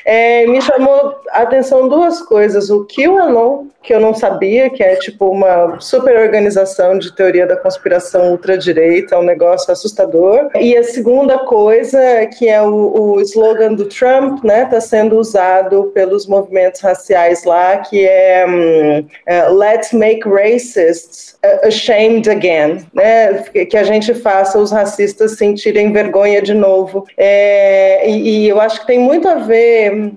É, me chamou a atenção duas coisas. O QAnon que eu não sabia, que é tipo uma super organização de teoria da conspiração ultradireita, é um negócio assustador. E a segunda coisa, que é o, o slogan do Trump, né, está sendo usado pelos movimentos raciais lá, que é um, uh, Let's make racists ashamed again, né, que a gente faça os racistas sentirem vergonha de novo. É, e, e eu acho que tem muito a ver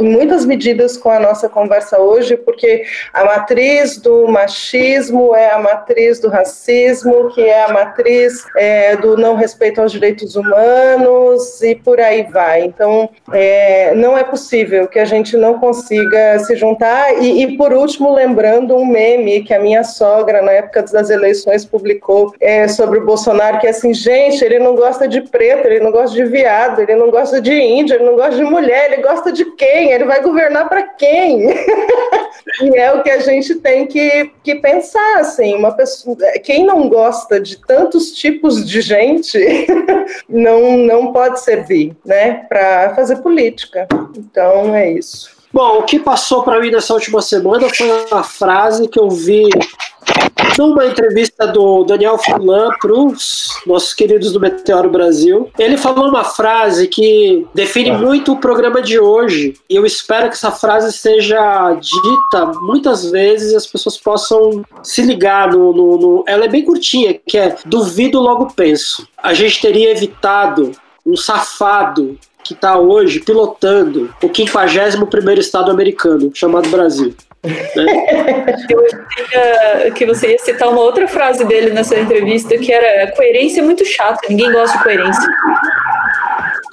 em muitas medidas com a nossa conversa hoje, porque a matriz do machismo é a matriz do racismo, que é a matriz é, do não respeito aos direitos humanos e por aí vai. Então, é, não é possível que a gente não consiga se juntar. E, e, por último, lembrando um meme que a minha sogra, na época das eleições, publicou é, sobre o Bolsonaro, que é assim, gente, ele não gosta de preto, ele não gosta de viado, ele não gosta de índio, ele não gosta de mulher, ele gosta de quem? Ele vai governar para quem? e é o que a gente tem que, que pensar, assim, uma pessoa, quem não gosta de tantos tipos de gente não, não pode servir, né, para fazer política. Então é isso. Bom, o que passou para mim nessa última semana foi uma frase que eu vi numa entrevista do Daniel Fulan para os nossos queridos do Meteoro Brasil. Ele falou uma frase que define muito o programa de hoje. E eu espero que essa frase seja dita muitas vezes e as pessoas possam se ligar no, no, no... Ela é bem curtinha, que é duvido, logo penso. A gente teria evitado um safado que está hoje pilotando o 51º estado americano, chamado Brasil. Né? Eu achei que você ia citar uma outra frase dele nessa entrevista, que era coerência é muito chata, ninguém gosta de coerência.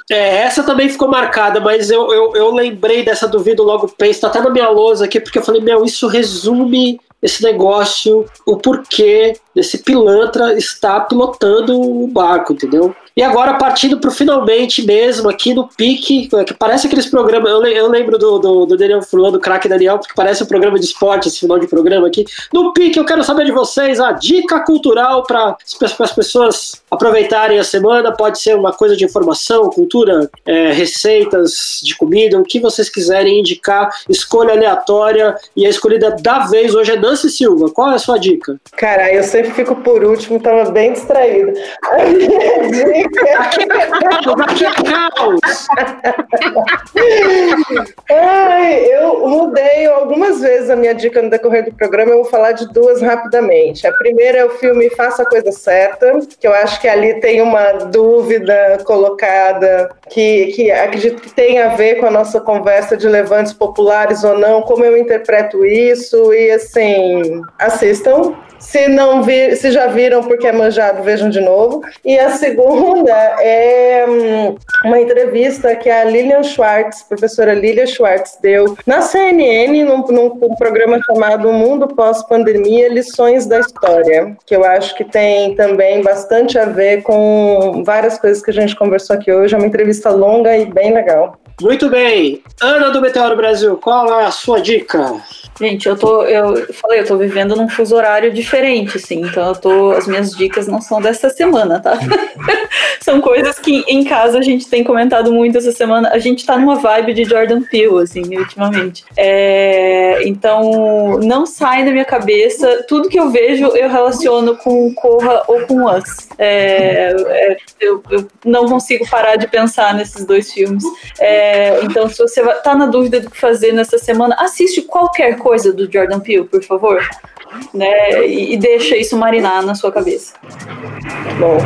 É, essa também ficou marcada, mas eu, eu, eu lembrei dessa dúvida logo penso, tá até na minha lousa aqui, porque eu falei, meu, isso resume esse negócio, o porquê desse pilantra estar pilotando o barco, entendeu? E agora, partindo para o finalmente mesmo, aqui no pique, que parece aqueles programas. Eu, eu lembro do, do, do Daniel Furlan, do craque Daniel, porque parece um programa de esporte, esse final de programa aqui. No pique, eu quero saber de vocês a dica cultural para as pessoas aproveitarem a semana. Pode ser uma coisa de informação, cultura, é, receitas de comida, o que vocês quiserem indicar. Escolha aleatória. E a escolhida da vez hoje é Nancy Silva. Qual é a sua dica? Cara, eu sempre fico por último, tava bem distraída. Aqui é caos, aqui é caos. Ai, eu mudei algumas vezes a minha dica no decorrer do programa, eu vou falar de duas rapidamente. A primeira é o filme Faça a Coisa Certa, que eu acho que ali tem uma dúvida colocada que, que acredito que tem a ver com a nossa conversa de levantes populares ou não, como eu interpreto isso, e assim, assistam. Se não vi, se já viram porque é manjado, vejam de novo. E a segunda é hum, uma entrevista que a Lilian Schwartz, professora Lilian Schwartz, deu na CNN, num, num programa chamado Mundo Pós-Pandemia, Lições da História, que eu acho que tem também bastante a ver com várias coisas que a gente conversou aqui hoje. É uma entrevista longa e bem legal. Muito bem. Ana do Meteoro Brasil, qual é a sua dica? Gente, eu tô, eu falei, eu tô vivendo num fuso horário diferente, assim, então eu tô, as minhas dicas não são dessa semana, tá? são coisas que em casa a gente tem comentado muito essa semana. A gente tá numa vibe de Jordan Peele, assim, ultimamente. É, então, não sai da minha cabeça. Tudo que eu vejo eu relaciono com Corra ou com Us. É, é, eu, eu, não consigo parar de pensar nesses dois filmes. É, então, se você tá na dúvida do que fazer nessa semana, assiste qualquer coisa do Jordan Peele, por favor. Né, e, e deixa isso marinar na sua cabeça. Bom,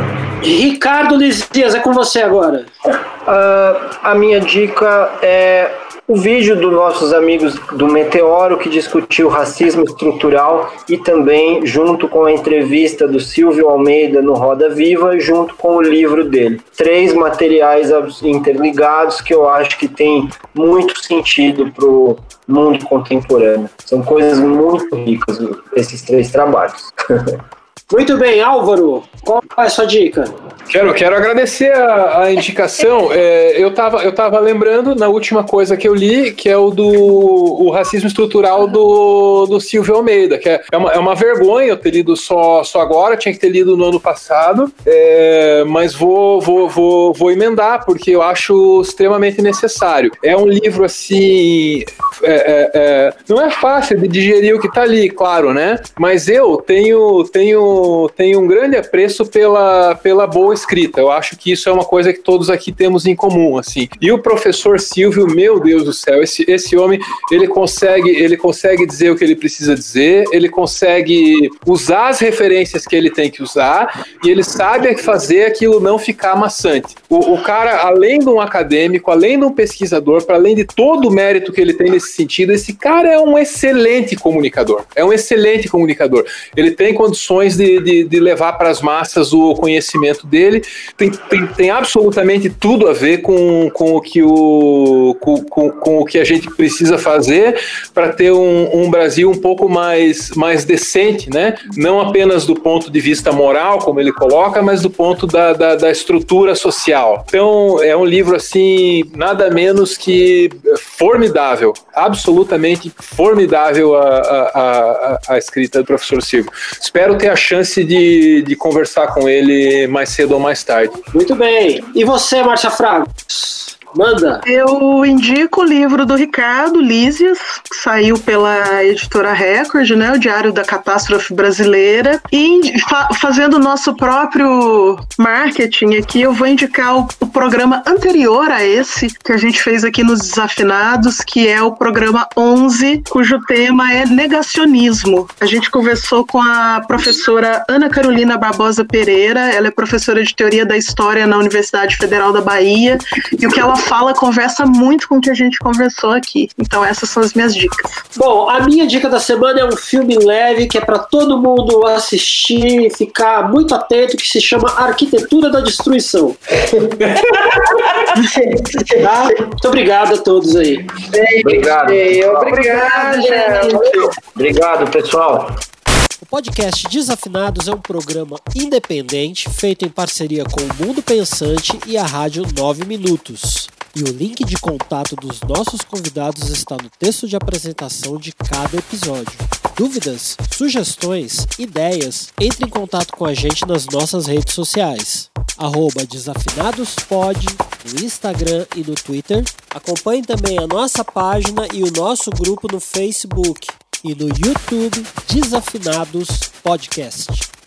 Ricardo Lisias, é com você agora. Uh, a minha dica é o vídeo dos nossos amigos do Meteoro que discutiu racismo estrutural e também junto com a entrevista do Silvio Almeida no Roda Viva, junto com o livro dele. Três materiais interligados que eu acho que tem muito sentido para o mundo contemporâneo. São coisas muito ricas esses três trabalhos. Muito bem, Álvaro, qual é a sua dica? Quero, quero agradecer a, a indicação. É, eu, estava eu tava lembrando na última coisa que eu li, que é o do o racismo estrutural do, do Silvio Almeida, que é, é, uma, é uma vergonha eu ter lido só, só agora, tinha que ter lido no ano passado, é, mas vou, vou, vou, vou emendar, porque eu acho extremamente necessário. É um livro assim. É, é, é não é fácil de digerir o que está ali, claro, né? Mas eu tenho, tenho, tenho um grande apreço pela, pela boa escrita. Eu acho que isso é uma coisa que todos aqui temos em comum, assim. E o professor Silvio, meu Deus do céu, esse, esse homem, ele consegue, ele consegue dizer o que ele precisa dizer, ele consegue usar as referências que ele tem que usar e ele sabe fazer aquilo não ficar maçante. O, o cara, além de um acadêmico, além de um pesquisador, para além de todo o mérito que ele tem nesse sentido, esse cara é um excelente comunicador. É um excelente comunicador. Ele tem condições de, de, de levar para as massas o conhecimento dele tem, tem, tem absolutamente tudo a ver com, com, o que o, com, com, com o que a gente precisa fazer para ter um, um, Brasil um pouco mais, mais decente, né? Não apenas do ponto de vista moral, como ele coloca, mas do ponto da, da, da estrutura social. Então, é um livro assim, nada menos que formidável, absolutamente formidável a, a, a, a escrita do professor Silvio. Espero ter a chance de, de conversar com ele mais cedo ou mais tarde. Muito bem. E você, Márcia Fragos? Manda. Eu indico o livro do Ricardo Lísias, que saiu pela editora Record, né? O Diário da Catástrofe Brasileira. E fa fazendo o nosso próprio marketing aqui, eu vou indicar o, o, programa anterior a esse, que a gente fez aqui nos Desafinados, que é o programa 11, cujo tema é negacionismo. A gente conversou com a professora Ana Carolina Barbosa Pereira, ela é professora de Teoria da História na Universidade Federal da Bahia, e o que ela fala conversa muito com o que a gente conversou aqui. Então essas são as minhas dicas. Bom, a minha dica da semana é um filme leve que é para todo mundo assistir e ficar muito atento, que se chama Arquitetura da Destruição. tá? Muito obrigado a todos aí. Obrigado. Obrigada. Obrigado, pessoal. O podcast Desafinados é um programa independente feito em parceria com o Mundo Pensante e a Rádio 9 Minutos. E o link de contato dos nossos convidados está no texto de apresentação de cada episódio. Dúvidas, sugestões, ideias, entre em contato com a gente nas nossas redes sociais. Arroba DesafinadosPod no Instagram e no Twitter. Acompanhe também a nossa página e o nosso grupo no Facebook e no YouTube Desafinados Podcast.